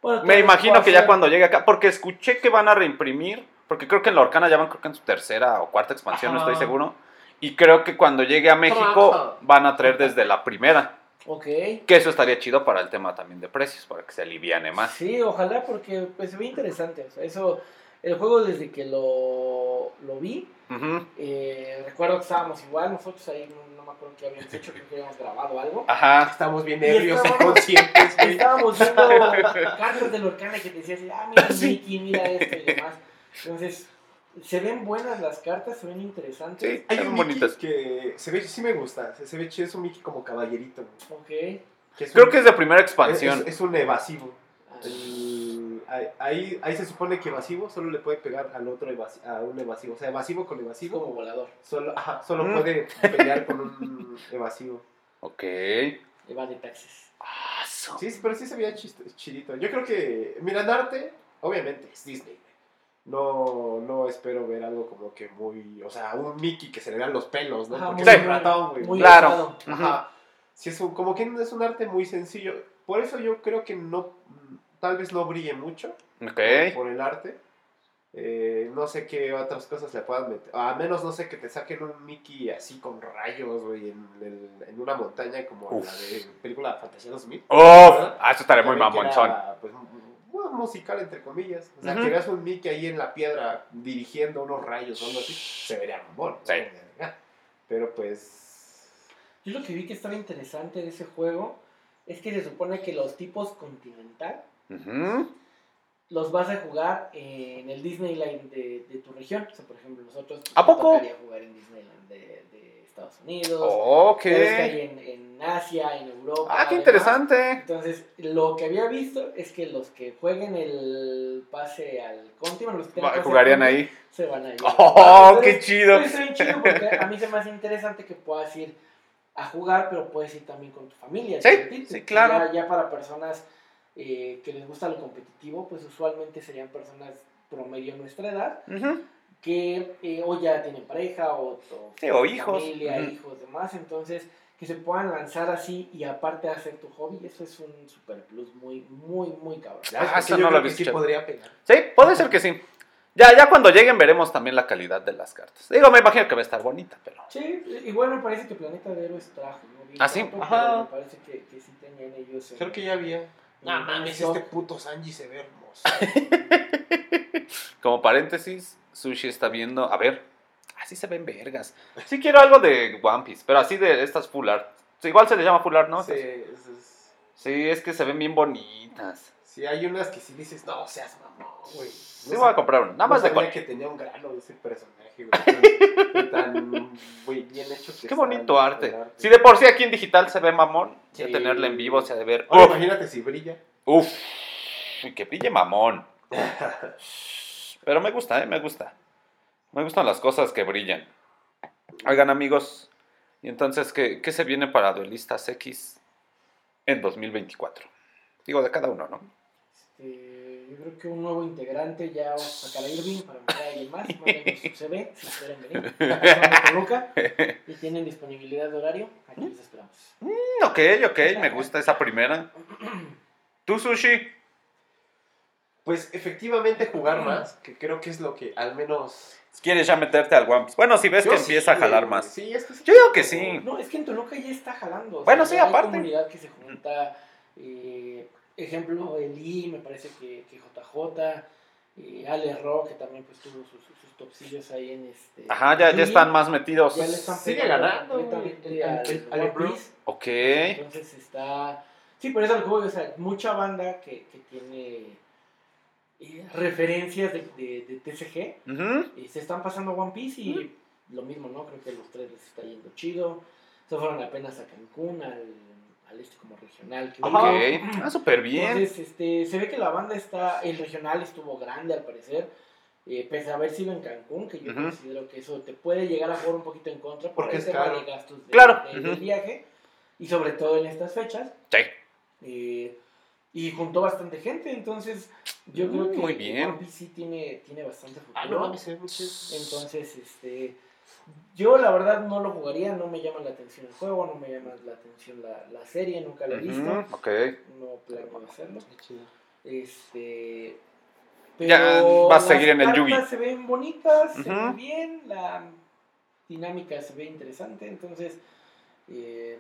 Bueno, Me imagino que ya cuando llegue acá, porque escuché que van a reimprimir, porque creo que en la Orcana ya van creo que en su tercera o cuarta expansión, no estoy seguro. Y creo que cuando llegue a México van a traer desde la primera. Ok. Que eso estaría chido para el tema también de precios, para que se aliviane más. Sí, ojalá, porque pues, se ve interesante. O sea, eso, el juego desde que lo, lo vi, eh, recuerdo que estábamos igual, nosotros ahí no, no me acuerdo qué habíamos hecho, creo que habíamos grabado algo. Ajá. Estamos bien Y ebrios, estábamos-. Estábamos viendo cartas del Orcana que te decías, ah, mira. Mickey, mira esto y demás. Entonces, se ven buenas las cartas, se ven interesantes. Sí, Hay un Mickey bonitas. que se ve, sí me gusta, se, se ve chido, es un Mickey como caballerito. güey. Ok. Que es Creo un- que es de primera expansión. es- es un evasivo. Ah, El- ahí, ahí, se supone que evasivo solo le puede pegar al otro evasi- a un evasivo. O sea, evasivo con evasivo. como volador, Solo, ajá, solo Mm. puede pelear con un evasivo. Ok. evade taxes. Ah, su- Sí, sí, pero sí se veía chist- chidito. Yo creo que, mira, en arte, obviamente es Disney. No, no espero ver algo como que muy, o sea, un Mickey que se le vean los pelos, ¿no? Ajá, Porque muy- es un ratón, güey. Muy Claro. Ajá. Sí, es un- como que es un arte muy sencillo. Por eso yo creo que no, tal vez no brille mucho Ok. por el arte. Eh, no sé qué otras cosas le puedan meter. A menos no sé que te saquen un Mickey así con rayos, güey, en, el- en una montaña como Uf. la de película Fantasía 2000. Uf, ah, eso estaría muy era, pues, un musical entre comillas. O sea, Ujú. que veas un Mickey ahí en la piedra dirigiendo unos rayos o algo así, se vería mamón. Sí. ¿no? Pero pues. Yo lo que vi que estaba interesante de ese juego es que se supone que los tipos continental los vas a jugar en el Disneyland de, de tu región. O sea, por ejemplo, nosotros pues, ¿A nos poco? jugar en Disneyland de, de Estados Unidos. Ok. Hay en, en Asia, en Europa. Ah, qué además. interesante. Entonces, lo que había visto es que los que jueguen el pase al Conti, bueno, los que Va- al Jugarían ahí. Se van a ir. Oh, Entonces, qué chido. pues, chido porque a mí se me hace interesante que puedas ir a jugar, pero puedes ir también con tu familia. Sí, sí, claro. Ya, ya para personas eh, que les gusta lo competitivo, pues usualmente serían personas promedio nuestra edad, Ujú. Que eh, o ya tienen pareja o, o Sí, o hijos. familia, hijos, demás. Entonces, que se puedan lanzar así y aparte hacer tu hobby, eso es un super plus muy, muy, muy cabrón. Ah, eso yo no lo creo que sí podría pegar. Sí, puede ser que sí. Ya, ya cuando lleguen veremos también la calidad de las cartas. Digo, me imagino que va a estar bonita, pero. Sí, igual me parece que Planeta de Héroes trajo, ¿no? Vi ¿Ah, sí? tanto, Ajá. Me parece que, que sí tenían ellos. en- Creo que ya había. No mames, este puto Sanji se ve hermoso. Como paréntesis, Sushi está viendo. A ver, así se ven vergas. Sí quiero algo de One Piece, pero así de estas full art. Igual se le llama full art, ¿no? Sí, es- es- Sí, es que se ven bien bonitas. sí, hay unas que sí dices, no seas mamón, güey. Sí, voy a comprar una. Nada más de col- que tenía un grano ese personaje, güey. Tan, tan, güey, bien hecho que Qué bonito arte. Si de por sí aquí en digital se ve mamón, ya Sí. tenerla en vivo se ha de ver. Ahora imagínate si brilla. uf, que brille mamón. Pero me gusta, ¿eh? Me gusta. Me gustan las cosas que brillan. Oigan, amigos, ¿y entonces qué, qué se viene para Duelistas X en 2024? Digo, de cada uno, ¿no? Este, yo creo que un nuevo integrante ya vamos a sacar a Irving para meter a alguien más. Mándenos su CV si quieren venir. Toluca y tienen disponibilidad de horario. Aquí les esperamos. Mm, ok, ok, me gusta esa primera. ¿Tú, Sushi? Pues efectivamente jugar más, que creo que es lo que al menos... ¿Quieres ya meterte al One Piece? Bueno, si ves Yo que sí, empieza a jalar más. Sí, es que sí. Yo digo que sí. No, es que en Toluca ya está jalando. o Bueno, sea, sí, hay aparte. comunidad que se junta. eh, ejemplo, Eli, me parece que, que JJ. eh, Ale Ro, que también pues tuvo sus, sus topsillos ahí en este... Ajá, ya, ya están más metidos. Ya le están Sigue ganando, Ale. Ok. Entonces está... Sí, por eso lo que voy, o sea, mucha banda que, que tiene eh, referencias de, de, de TCG y se están pasando a One Piece y lo mismo, ¿no? Creo que los tres les está yendo chido. Se fueron apenas a Cancún, al, al este como regional. Que Ok. hubo. Ah, súper bien. Entonces, este, se ve que la banda está, el regional estuvo grande al parecer, eh, pese a haber sido en Cancún, que yo considero que eso te puede llegar a jugar un poquito en contra por Porque es caro. de gastos de, Claro, de- viaje, y sobre todo en estas fechas. Sí. Eh, y juntó bastante gente, entonces yo creo Mm, que muy bien. One Piece sí tiene, tiene bastante futuro. Ah, no mames. Entonces, este, yo la verdad no lo jugaría, no me llama la atención el juego, no me llama la atención la, la serie, nunca la he visto, Ujú, Ok. no planeo hacerlo. Este, Ya, pero vas a las seguir en el cartas Yugi. se ven bonitas, se Ujú. ven bien, la dinámica se ve interesante, entonces eh,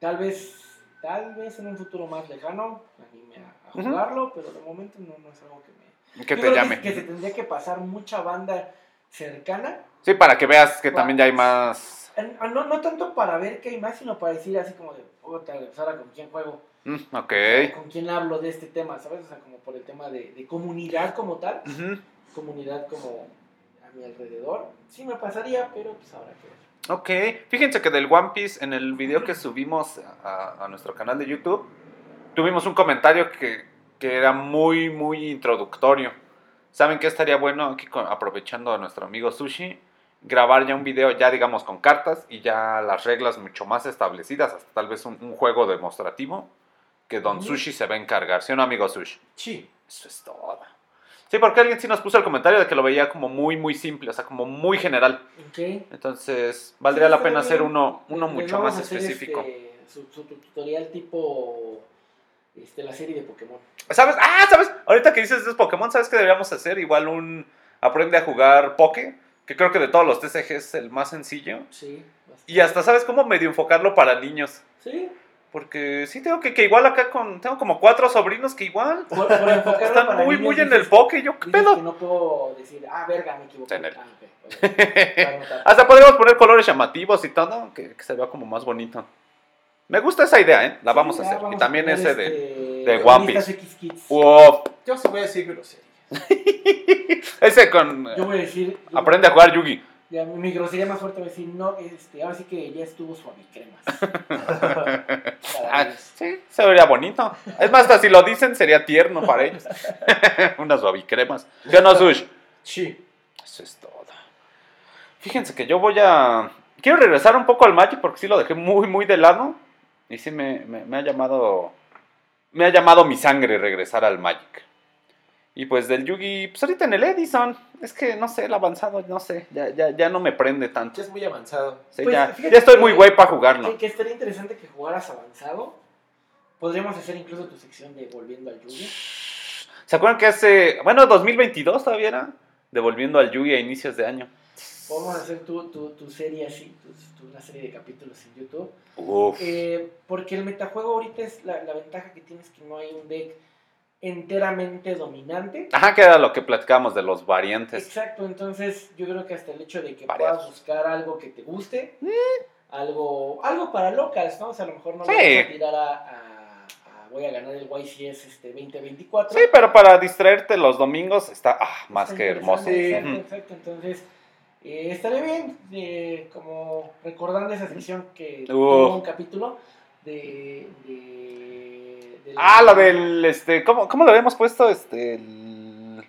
tal vez tal vez en un futuro más lejano anime a, a jugarlo, pero de momento no, no es algo que me Que Yo te llame. que se tendría que pasar mucha banda cercana Sí, para que veas que Va. también ya hay más. Eh, No, no tanto para ver qué hay más, sino para decir así como de, puta, pues ahora con quién juego, Mm, ok. con quién hablo de este tema, ¿sabes? O sea, como por el tema de, de comunidad como tal, Ujú. comunidad como a mi alrededor. Sí me pasaría, pero pues habrá que ver. Ok, fíjense que del One Piece, en el video que subimos a, a nuestro canal de YouTube, tuvimos un comentario que, que era muy, muy introductorio. ¿Saben qué estaría bueno aquí con- aprovechando a nuestro amigo Sushi? Grabar ya un video ya digamos con cartas y ya las reglas mucho más establecidas, hasta tal vez un, un juego demostrativo que Don. Sushi se va a encargar, ¿sí o no amigo Sushi? Sí. Eso es todo. Sí, porque alguien sí nos puso el comentario de que lo veía como muy, muy simple, o sea, como muy general. Entonces, valdría Sí, la pena hacer uno, uno mucho más específico. este, su, su tutorial tipo este, la serie de Pokémon. ¿Sabes? Ah, ¿sabes? Ahorita que dices de Pokémon, ¿sabes qué deberíamos hacer? Igual un aprende a jugar Poké, que creo que de todos los TCG es el más sencillo. Sí. bastante. Y hasta, ¿sabes cómo medio enfocarlo para niños? Sí. Porque sí tengo que, que igual acá con, tengo como cuatro sobrinos que igual Por, por enfocarlo están muy, niños, muy en dices- el Poké, yo qué pedo. que no puedo decir, ah, verga, me equivoqué. Tener. Ah, ok, ok. Para anotar. Hasta podríamos poner colores llamativos y todo, que, que se vea como más bonito. Me gusta esa idea, ¿eh? La vamos a hacer. vamos y también ese de... este, de One Piece. Yo sí voy a decir groserías. ese con... Yo voy a decir. Aprende a jugar Yugi. Ya, mi, grosería más fuerte va a decir, no, este, ahora sí que ya estuvo suavicremas. Ah, sí, se vería bonito. Es más, hasta si lo dicen, sería tierno para ellos. Unas suavicremas. ¿Yo no, Sush? Sí. Eso es todo. Fíjense que yo voy a... Quiero regresar un poco al Magic porque sí lo dejé muy, muy de lado. Y sí me, me- me ha llamado... Me ha llamado mi sangre regresar al Magic. Y pues del Yugi, pues ahorita en el Edison. Es que no sé, el avanzado, no sé. Ya, ya, ya no me prende tanto. Ya es muy avanzado. Sí, Pues, ya, ya estoy muy güey para jugarlo. Que, que estaría interesante que jugaras avanzado. Podríamos hacer incluso tu sección de Volviendo al Yugi. ¿Se acuerdan que hace, bueno, 2022 todavía era? Devolviendo al Yugi a inicios de año. Podemos hacer tu, tu, tu serie así, tu, tu- una serie de capítulos en YouTube. Uf. Eh, porque el metajuego ahorita es la, la ventaja que tienes que no hay un deck enteramente dominante. Ajá, que era lo que platicábamos de los variantes. Exacto, entonces yo creo que hasta el hecho de que Variados. puedas buscar algo que te guste, algo, algo para locals, ¿no? O sea, a lo mejor no Sí. le vas a tirar a, a- a voy a ganar el YCS este 2024. Sí, pero para distraerte los domingos está ah, más Está que hermoso. Exacto, exacto. Entonces, eh, estaría bien, eh, como recordando esa sección que Uf. tuvo un capítulo de. Ah, la del, este, ¿cómo, cómo lo habíamos puesto? Este, el-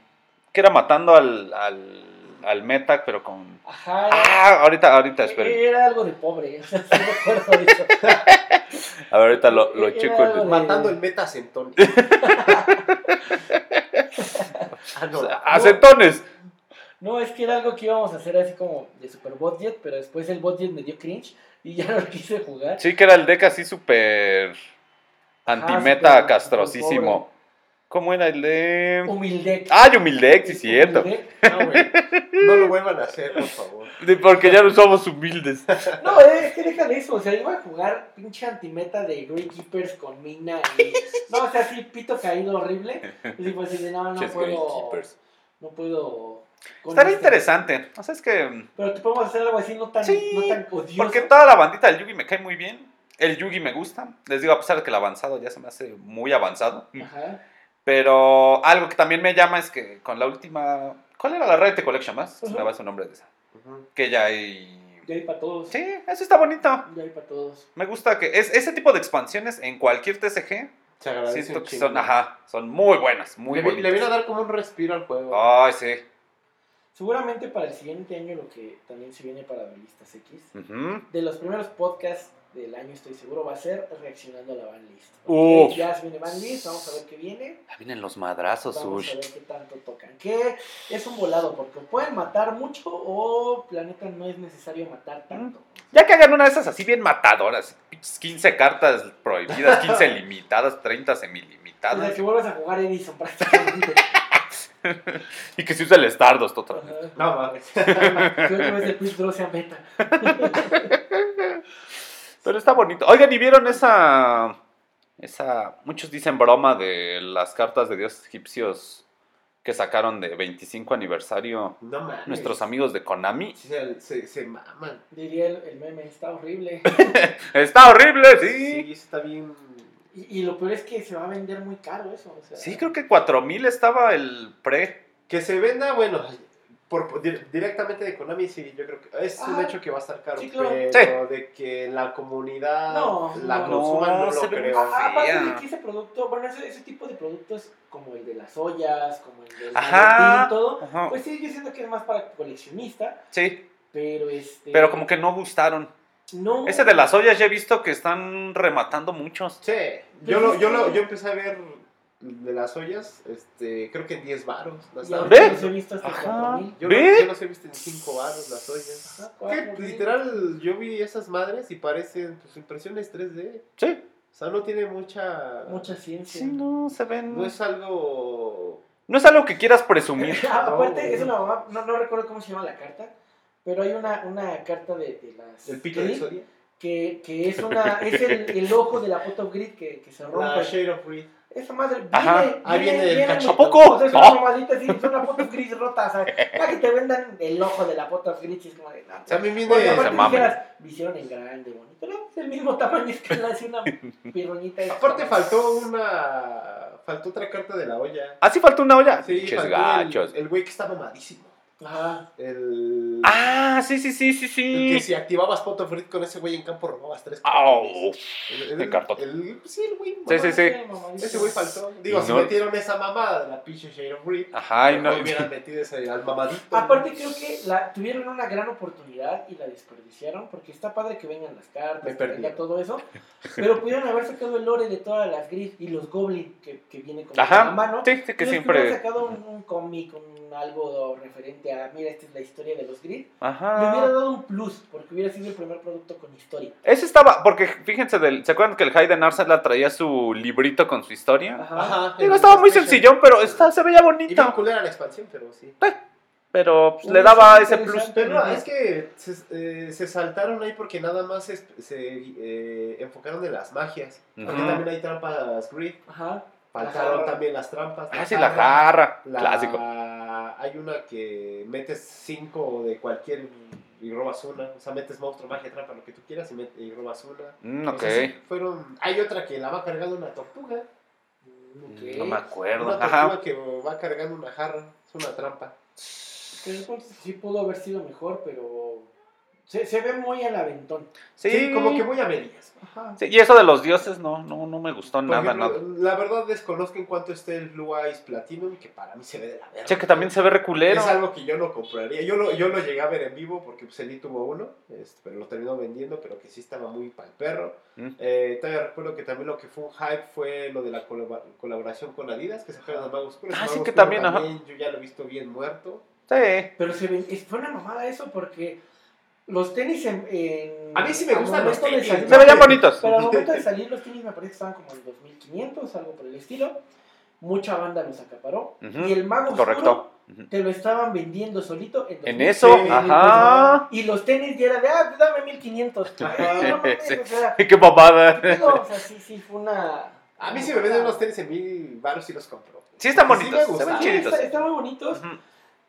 que era matando al, al, al meta, pero con... Ajá, Ah, ahorita, ahorita, esperen. era algo de pobre. O sea, sí recuerdo eso. A ver, ahorita lo, lo era checo. algo en- de- Matando el meta Centón. ah, no. ¡Acentones! No, es que era algo que íbamos a hacer así como de super budget, pero después el budget me dio cringe y ya no lo quise jugar. Sí, que era el deck así súper antimeta súper- castrosísimo. ¿Cómo era el de...? Humildec. ¡Ay, Humildex, sí, cierto! Humildec. No, güey. No lo vuelvan a hacer, por favor. Porque ya no somos humildes. No, es que deja de eso, o sea, iba a jugar pinche antimeta de Green Keepers con Mina y... No, o sea, sí, pito caído horrible. Y pues así de, no, no puedo... no puedo... Estaría este- interesante. O sea, es que. Pero te podemos hacer algo así, no tan, Sí, no tan odioso. Porque toda la bandita del Yugi me cae muy bien. El Yugi me gusta. Les digo, a pesar de que el avanzado ya se me hace muy avanzado. Ajá. Pero algo que también me llama es que con la última. ¿Cuál era la Red Collection más? Se me va su nombre de esa. Ujú. Que ya hay. Ya hay para todos. Sí, eso está bonito. Ya hay para todos. Me gusta que es, ese tipo de expansiones en cualquier TCG. Se agradece Siento que son, ajá, son muy buenas, muy bonitas. le viene a dar como un respiro al juego. Ay, sí. Seguramente para el siguiente año lo que también se viene para Duelistas X, Ujú. de los primeros podcasts del año estoy seguro va a ser reaccionando a la banlist. Uf. Ok, Ya se viene banlist, vamos a ver qué viene. Ya vienen los madrazos, Vamos a ver qué tanto tocan. Que es un volado, porque pueden matar mucho o planeta no es necesario matar tanto. Ya que hagan una de esas así bien matadoras. pinches 15 cartas prohibidas, 15 limitadas, 30 O sea, semilimitadas. que vuelvas a jugar Edison prácticamente. Y que se use el Stardust otra vez. Ajá. No mames. Que otra vez el Quick Draw sea meta. Pero está bonito. Oigan, ¿y vieron esa. Esa. Muchos dicen broma de las cartas de dioses egipcios que sacaron de 25 aniversario No mames. nuestros amigos de Konami? Se, se, se maman. Diría el, el meme, está horrible. Está horrible, sí. Sí, está bien. Y, y lo peor es que se va a vender muy caro eso. O sea, Sí, creo que 4000 estaba el pre. Que se venda, bueno, por, por- di- directamente de Konami, sí, yo creo que es un Ajá. hecho que va a estar caro. Sí, claro. Pero de que la comunidad No, la no, consuman, no, no, se lo ve creo. muy A- Aparte de que ese producto, bueno, ese, ese tipo de productos como el de las ollas, como el del Ajá. y todo, Ajá. pues sí, yo siento que es más para coleccionista, Sí, pero este... pero como que no gustaron. No, Ese de las ollas ya he visto que están rematando muchos. Sí, yo, lo, yo, lo, yo empecé a ver de las ollas, este, creo que en 10 varos. Las los he visto hasta Ajá. 4000. Yo, ¿Ve? no, yo los he visto en 5 varos las ollas. Ajá, cuatro literal, yo vi esas madres y parecen pues, impresiones 3D. Sí. O sea, no tiene mucha... Mucha ciencia. Sí, no, se ven. No es algo... No es algo que quieras presumir. Ah, aparte, No. es una mamá, no, no recuerdo cómo se llama la carta, pero hay una, una carta de, de las... El pico de Exodia. Que, que es una es el, el ojo de la foto grid que, que se La rompe. Shade of Reed. Esa madre viene, Ajá. Ah, viene el cachito. ¿A poco? O sea, es una mamadita así, es una foto gris rota, o sea, ya que te vendan el ojo de la foto gris es como de no, O sea, a mí viene... Porque aparte dijeras, hicieron en grande, bonito, no, es el mismo tamaño, es que le hace una pirroñita. Aparte faltó una... Faltó otra carta de la olla. ¿Ah, sí falta una olla? Sí, Pinches faltó gachos. el, el güey que está mamadísimo. Ajá. El... Ah, sí, sí, sí, sí, el sí. que si activabas Pot of Reed con ese güey en campo robabas tres Au. El- el- cartón. el- sí, el güey. Sí, sí, sí. Ese güey faltó. Digo, si no- metieron esa mamada de la pinche Shade of Reed, Ajá, y no. hubieran metido ese al mamadito. Aparte creo que la, tuvieron una gran oportunidad y la desperdiciaron porque está padre que vengan las cartas, Me que venga todo eso, pero pudieron haber sacado el lore de todas las gris y los goblin que, que viene a la mano. sí, sí, que siempre. hubieran sacado un, un cómic, un algo referente a, mira, esta es la historia de los grid. Le hubiera Ajá. dado un plus porque hubiera sido el primer producto con historia. Ese estaba, porque fíjense, del, ¿se acuerdan que el Hayden Arsenal traía su librito con su historia? Ajá. Ajá. Digo, estaba muy sencillón, pero está, se veía Y bonito. culera la expansión, pero sí. Pero pues, Uy, le daba sí, ese plus. Pero no, es que se, eh, se saltaron ahí porque nada más se, se, eh, enfocaron en las magias. Porque también hay trampas grid. Ajá. Faltaron Ajá. también las trampas. Ah, sí, la jarra. La- Clásico. Hay una que metes cinco de cualquier y robas una. O sea, metes monstruo, magia, trampa, lo que tú quieras y, met- y robas una. Mm, ok. Entonces, fueron, hay otra que la va cargando una tortuga. Ok. No me acuerdo. Una Ajá. tortuga que va cargando una jarra. Es una trampa. Que sí pudo haber sido mejor, pero se, se ve muy al aventón. Sí, Sí, como que muy a medias. Ajá. Sí, y eso de los dioses no, no, no me gustó Por nada, ejemplo, nada. La verdad desconozco en cuánto esté el Blue Eyes Platinum, que para mí se ve de la verga. Che, que también se ve reculero. Es algo que yo no compraría. Yo lo, yo lo llegué a ver en vivo porque pues, Eli tuvo uno, este, pero lo terminó vendiendo, pero que sí estaba muy para el perro. Mm. Eh, todavía recuerdo que también lo que fue un hype fue lo de la colaboración con Adidas, que sacaron los Magos Oscuros. Ah, sí, que también, ajá. Yo ya lo he visto bien muerto. Sí. Pero se ve, fue una mamada eso porque los tenis en. en- A mí sí me gustan los tenis. salir- Se veían bonitos. Pero al momento de salir los tenis me parece que estaban como en 2500, algo por el estilo. Mucha banda los acaparó. Y el mago Correcto. oscuro te lo estaban vendiendo solito en, En 2000. eso, Sí, ajá. Y los tenis ya era de, ah, dame 1500. Ay, no mames, Sí. o sea, Qué papada. o sea, sí, sí, fue una. A mí si me venden unos tenis en mil baros y los compro. Sí están Porque sí bonitos. Sí, chiditos. está- están muy bonitos.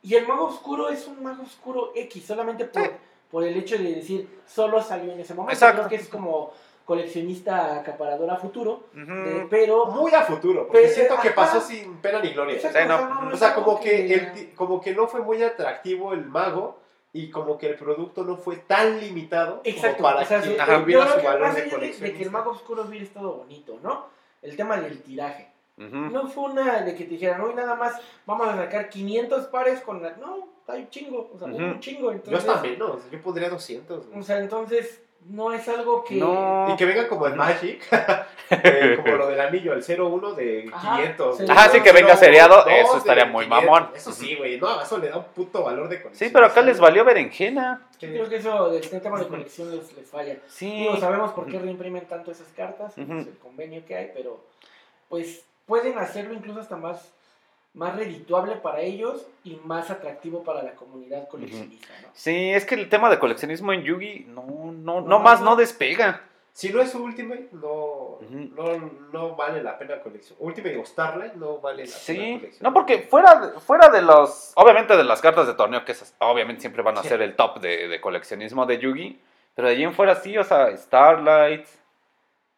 Y el mago oscuro es un mago oscuro X, solamente por, Sí. Por el hecho de decir, solo salió en ese momento. Exacto. Creo que es como coleccionista acaparador a futuro, de- pero... Muy a futuro, porque Pero, siento que ajá. pasó sin pena ni gloria. Exacto, Sí, no. o sea, no O es sea, algo como que, el como que no fue muy atractivo el mago y como que el producto no fue tan limitado Exacto, como para o sea, que Ajá. creo su que valor de de, de que el mago oscuro hubiera estado bonito, ¿no? El tema del tiraje. No fue una de que te dijeran, hoy nada más vamos a sacar 500 pares con la... No, hay un chingo, o sea, un chingo. Yo Entonces, hasta menos, yo pondría 200. güey. O sea, entonces no es algo que... No. Y que venga como el Magic, eh, como lo del anillo, el 01 de Ajá, 500. sí. güey. Ajá, sí, que venga 02 seriado, eso estaría muy 500. mamón. Eso sí, güey, no, eso le da un puto valor de colección. Sí, pero acá les valió berenjena. Yo creo que eso del tema de colección les, les falla. Sí. Digo, sabemos por qué reimprimen tanto esas cartas, es el convenio que hay, pero pues pueden hacerlo incluso hasta más, más redituable para ellos y más atractivo para la comunidad coleccionista, ¿no? Sí, es que el tema de coleccionismo en Yugi no, no, no No, más no. despega. Si no es Ultimate, no, no, no vale la pena colección. Ultimate o Starlight no vale la pena Sí, colección. no porque fuera, de- fuera de los, obviamente de las cartas de torneo, que esas obviamente siempre van a Sí. ser el top de, de coleccionismo de Yugi, pero de allí en fuera sí, o sea, Starlight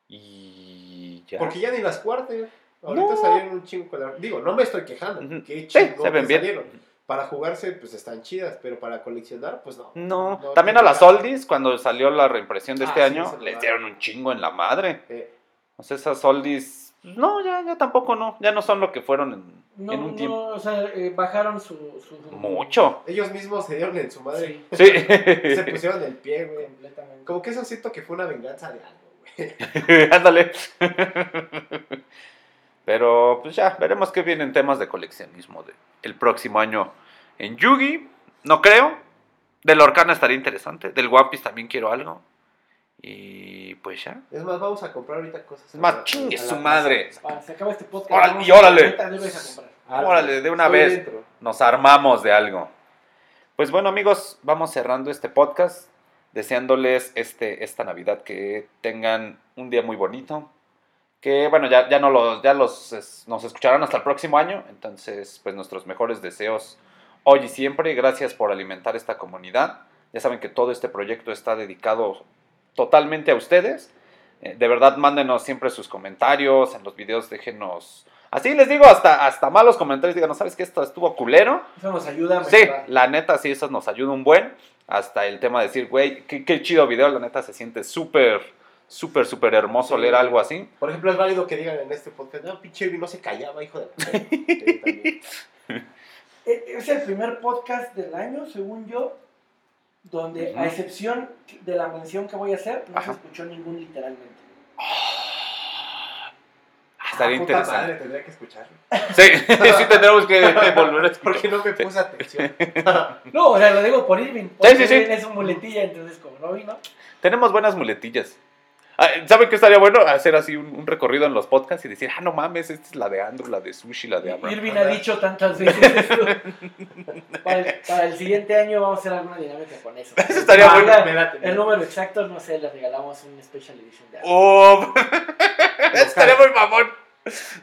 y ya. Porque ya ni las cuartas. Ahorita No. salieron un chingo con la... Digo, no me estoy quejando. Ujú. Qué Sí, chingo se ven que bien. salieron. Para jugarse, pues están chidas, pero para coleccionar, pues no. No, No, también no a las oldies, cuando salió la reimpresión de Ah, este sí, año, les dieron un chingo en la madre. Eh, O sea, esas oldies, no, ya, ya tampoco no, ya no son lo que fueron en, No, en un no, tiempo. o sea, eh, bajaron su, su... Mucho. ellos mismos se dieron en su madre. Sí, Sí. Se pusieron el pie, güey. completamente. Como que eso siento que fue una venganza de algo, güey. Ándale. Pero pues ya, veremos qué vienen temas de coleccionismo de el próximo año en Yugi. No creo. Del Orcana estaría interesante. Del One Piece también quiero algo. Y pues ya. Es más, vamos a comprar ahorita cosas. Es más, chingue su madre. Ah, se acaba este podcast. Órale, y órale. Órale, de una Estoy vez. dentro. Nos armamos de algo. Pues bueno, amigos, vamos cerrando este podcast. Deseándoles este, esta Navidad que tengan un día muy bonito. Que bueno, ya, ya, no los, ya los, es- nos escucharán hasta el próximo año. Entonces, pues nuestros mejores deseos hoy y siempre. Gracias por alimentar esta comunidad. Ya saben que todo este proyecto está dedicado totalmente a ustedes. Eh, de verdad, mándenos siempre sus comentarios en los videos, déjenos... Así les digo, hasta, hasta malos comentarios, digan, ¿no sabes que esto estuvo culero? Eso nos ayuda Sí, la neta, sí, eso nos ayuda un buen. Hasta el tema de decir, güey, qué, qué chido video, la neta se siente súper, súper, súper hermoso Sí. leer algo así. Por ejemplo, es válido que digan en este podcast, no, pinche Irving no se callaba, hijo de puta". Sí, Es el primer podcast del año, según yo, donde, a excepción de la mención que voy a hacer, no Ajá. se escuchó ningún literalmente. Ah, Estaría Ah, interesante. madre, tendría que escucharlo. Sí, sí tendremos que volver a escuchar. Porque no me puse atención. No, o sea, lo digo por Irving. Porque sí, sí. Irving es un muletilla, entonces como no vino. Tenemos buenas muletillas. Ah, ¿Saben qué estaría bueno? Hacer así un, un recorrido en los podcasts y decir, ah, no mames, esta es la de Andrew, la de Sushi, la de Abraham. Irving ha dicho tantas veces esto. para, el, para el siguiente año vamos a hacer alguna dinámica con eso. Eso estaría Ah, bueno. Me me El número exacto, no sé, le regalamos un special edition de algo. ¡Oh! estaría muy mamón.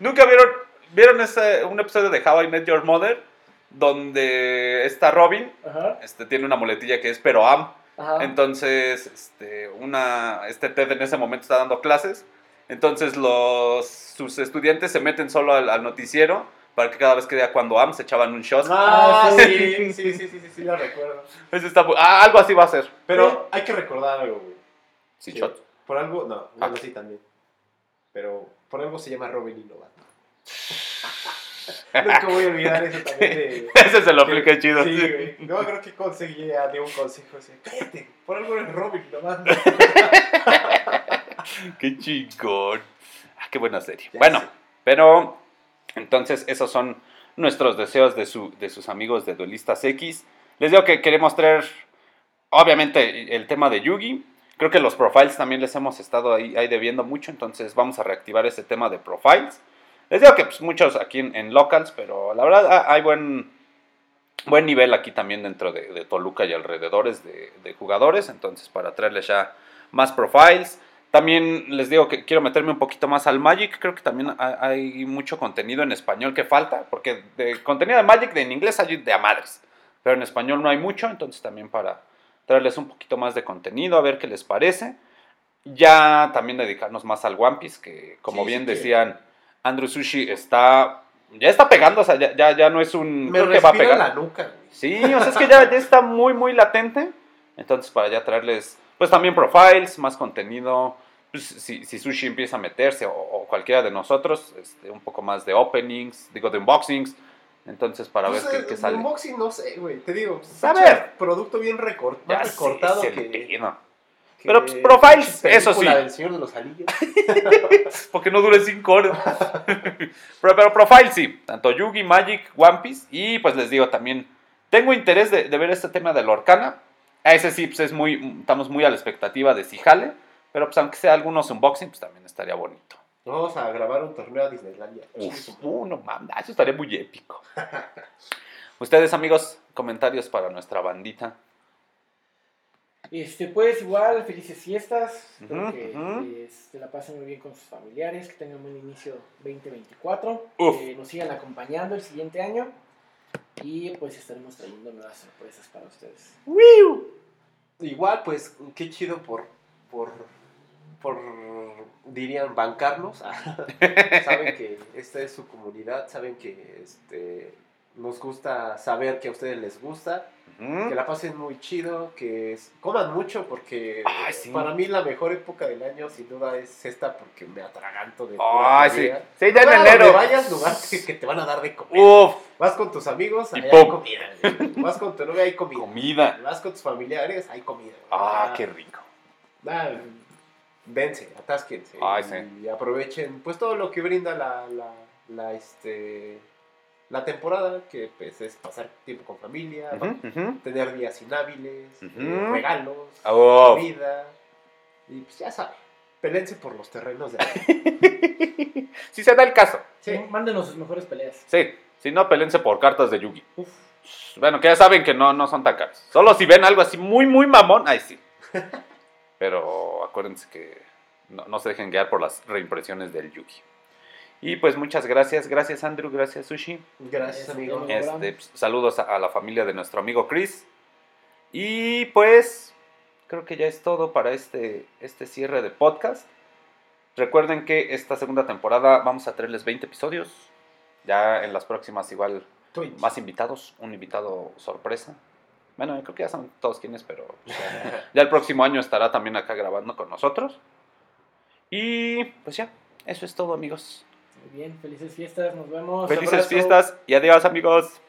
¿Nunca vieron, vieron ese, un episodio de How I Met Your Mother? Donde está Robin, Ajá, este, tiene una muletilla que es pero am. Ajá. Entonces, este, una, este Ted en ese momento está dando clases. Entonces, los, sus estudiantes se meten solo al, al noticiero para que cada vez que diga cuando am se echaban un shot. Ah, Ah, sí, sí. sí, sí, sí, sí, sí, lo recuerdo. Eso está ah, algo así va a ser. Pero hay que recordar algo, güey. Sí, Sí. shot. Por algo, no, Ah. bueno, sí también. Pero por algo se llama Robin y Novato. Nunca voy a olvidar eso también de... Ese se lo aplica chido. Sí, güey. No, creo que conseguía de un consejo así. Cállate, por algo eres Robin Novato. Qué chingón. Ah, qué buena serie. Ya bueno, pero entonces esos son nuestros deseos de, su, de sus amigos de Duelistas X. Les digo que queremos traer, obviamente, el tema de Yugi. Creo que los profiles también les hemos estado ahí, ahí debiendo mucho, entonces vamos a reactivar ese tema de profiles. Les digo que pues, muchos aquí en, en locals, pero la verdad hay buen, buen nivel aquí también dentro de, de Toluca y alrededores de, de jugadores, entonces para traerles ya más profiles. También les digo que quiero meterme un poquito más al Magic. Creo que también ha- hay mucho contenido en español que falta. Porque de contenido de Magic de en inglés hay de a madres. Pero en español no hay mucho. Entonces también para traerles un poquito más de contenido. A ver qué les parece. Ya también dedicarnos más al One Piece. Que como Sí, bien sí que- decían, Andrew Sushi está... Ya está pegando. O sea, ya, ya, ya no es un... Me creo que va a pegar. la nuca, güey. Sí, o sea, es que ya, ya está muy, muy latente. Entonces, para ya traerles, pues también profiles, más contenido. Pues, si, si Sushi empieza a meterse, o, o cualquiera de nosotros, este, un poco más de openings, digo, de unboxings. Entonces, para Pues, ver qué, eh, qué sale. Unboxing, no sé, güey. Te digo, A pinche ver. Producto bien recortado el que. Pero, pues, profiles, eso sí. del Señor de los Anillos. Porque no dure 5 horas. pero, pero profile sí. Tanto Yugi, Magic, One Piece. Y pues les digo también. Tengo interés de, de ver este tema de la Orcana. A ese sí, pues es muy. Estamos muy a la expectativa de si jale. Pero pues aunque sea algunos unboxing, pues también estaría bonito. Vamos a grabar un torneo a Disneylandia. Uf, uh, no mames, eso estaría muy épico. Ustedes, amigos, comentarios para nuestra bandita. Este, pues igual, felices fiestas. Espero que se la pasen muy bien con sus familiares, que tengan buen inicio 2024. Uf. Que nos sigan acompañando el siguiente año. Y pues estaremos trayendo nuevas sorpresas para ustedes. Igual, pues, qué chido por, por, por, dirían, bancarnos. saben que esta es su comunidad, saben que este, nos gusta saber que a ustedes les gusta, Que la pasen muy chido, que es- coman mucho porque Ay, sí. para mí la mejor época del año sin duda es esta porque me atraganto de Ay, sí. Sí, ya en donde enero. vayas, lugar que, que te van a dar de comer. Uf, Vas con tus amigos, Y allá hay comida. Vas con tu novia, hay comida. comida. Vas con tus familiares, hay comida. güey. Ah, qué rico. Ah, dense, atásquense. Ay, y, sí. y aprovechen pues todo lo que brinda la, la, la, este, la temporada, que pues es pasar tiempo con familia, tener días inhábiles, eh, regalos, Uf. comida. Y pues ya saben, pelense por los terrenos de Si se da el caso. Sí. Mándenos sus mejores peleas. Sí, si no, pelense por cartas de Yugi. Bueno, que ya saben que no, no son tan caras. Solo si ven algo así muy, muy mamón, ahí sí. Pero acuérdense que no, no se dejen guiar por las reimpresiones del Yugi. Y pues muchas gracias, gracias Andrew, gracias Sushi. Gracias, amigo. Este, Este, pues, saludos a, a la familia de nuestro amigo Chris. Y pues creo que ya es todo para este, este cierre de podcast. Recuerden que esta segunda temporada vamos a traerles 20 episodios. Ya en las próximas igual Twitch. más invitados, un invitado sorpresa. Bueno, creo que ya saben todos quiénes, pero pues, ya el próximo año estará también acá grabando con nosotros. Y pues ya, eso es todo amigos. Muy bien, felices fiestas, nos vemos. Felices abrazo. fiestas y adiós amigos.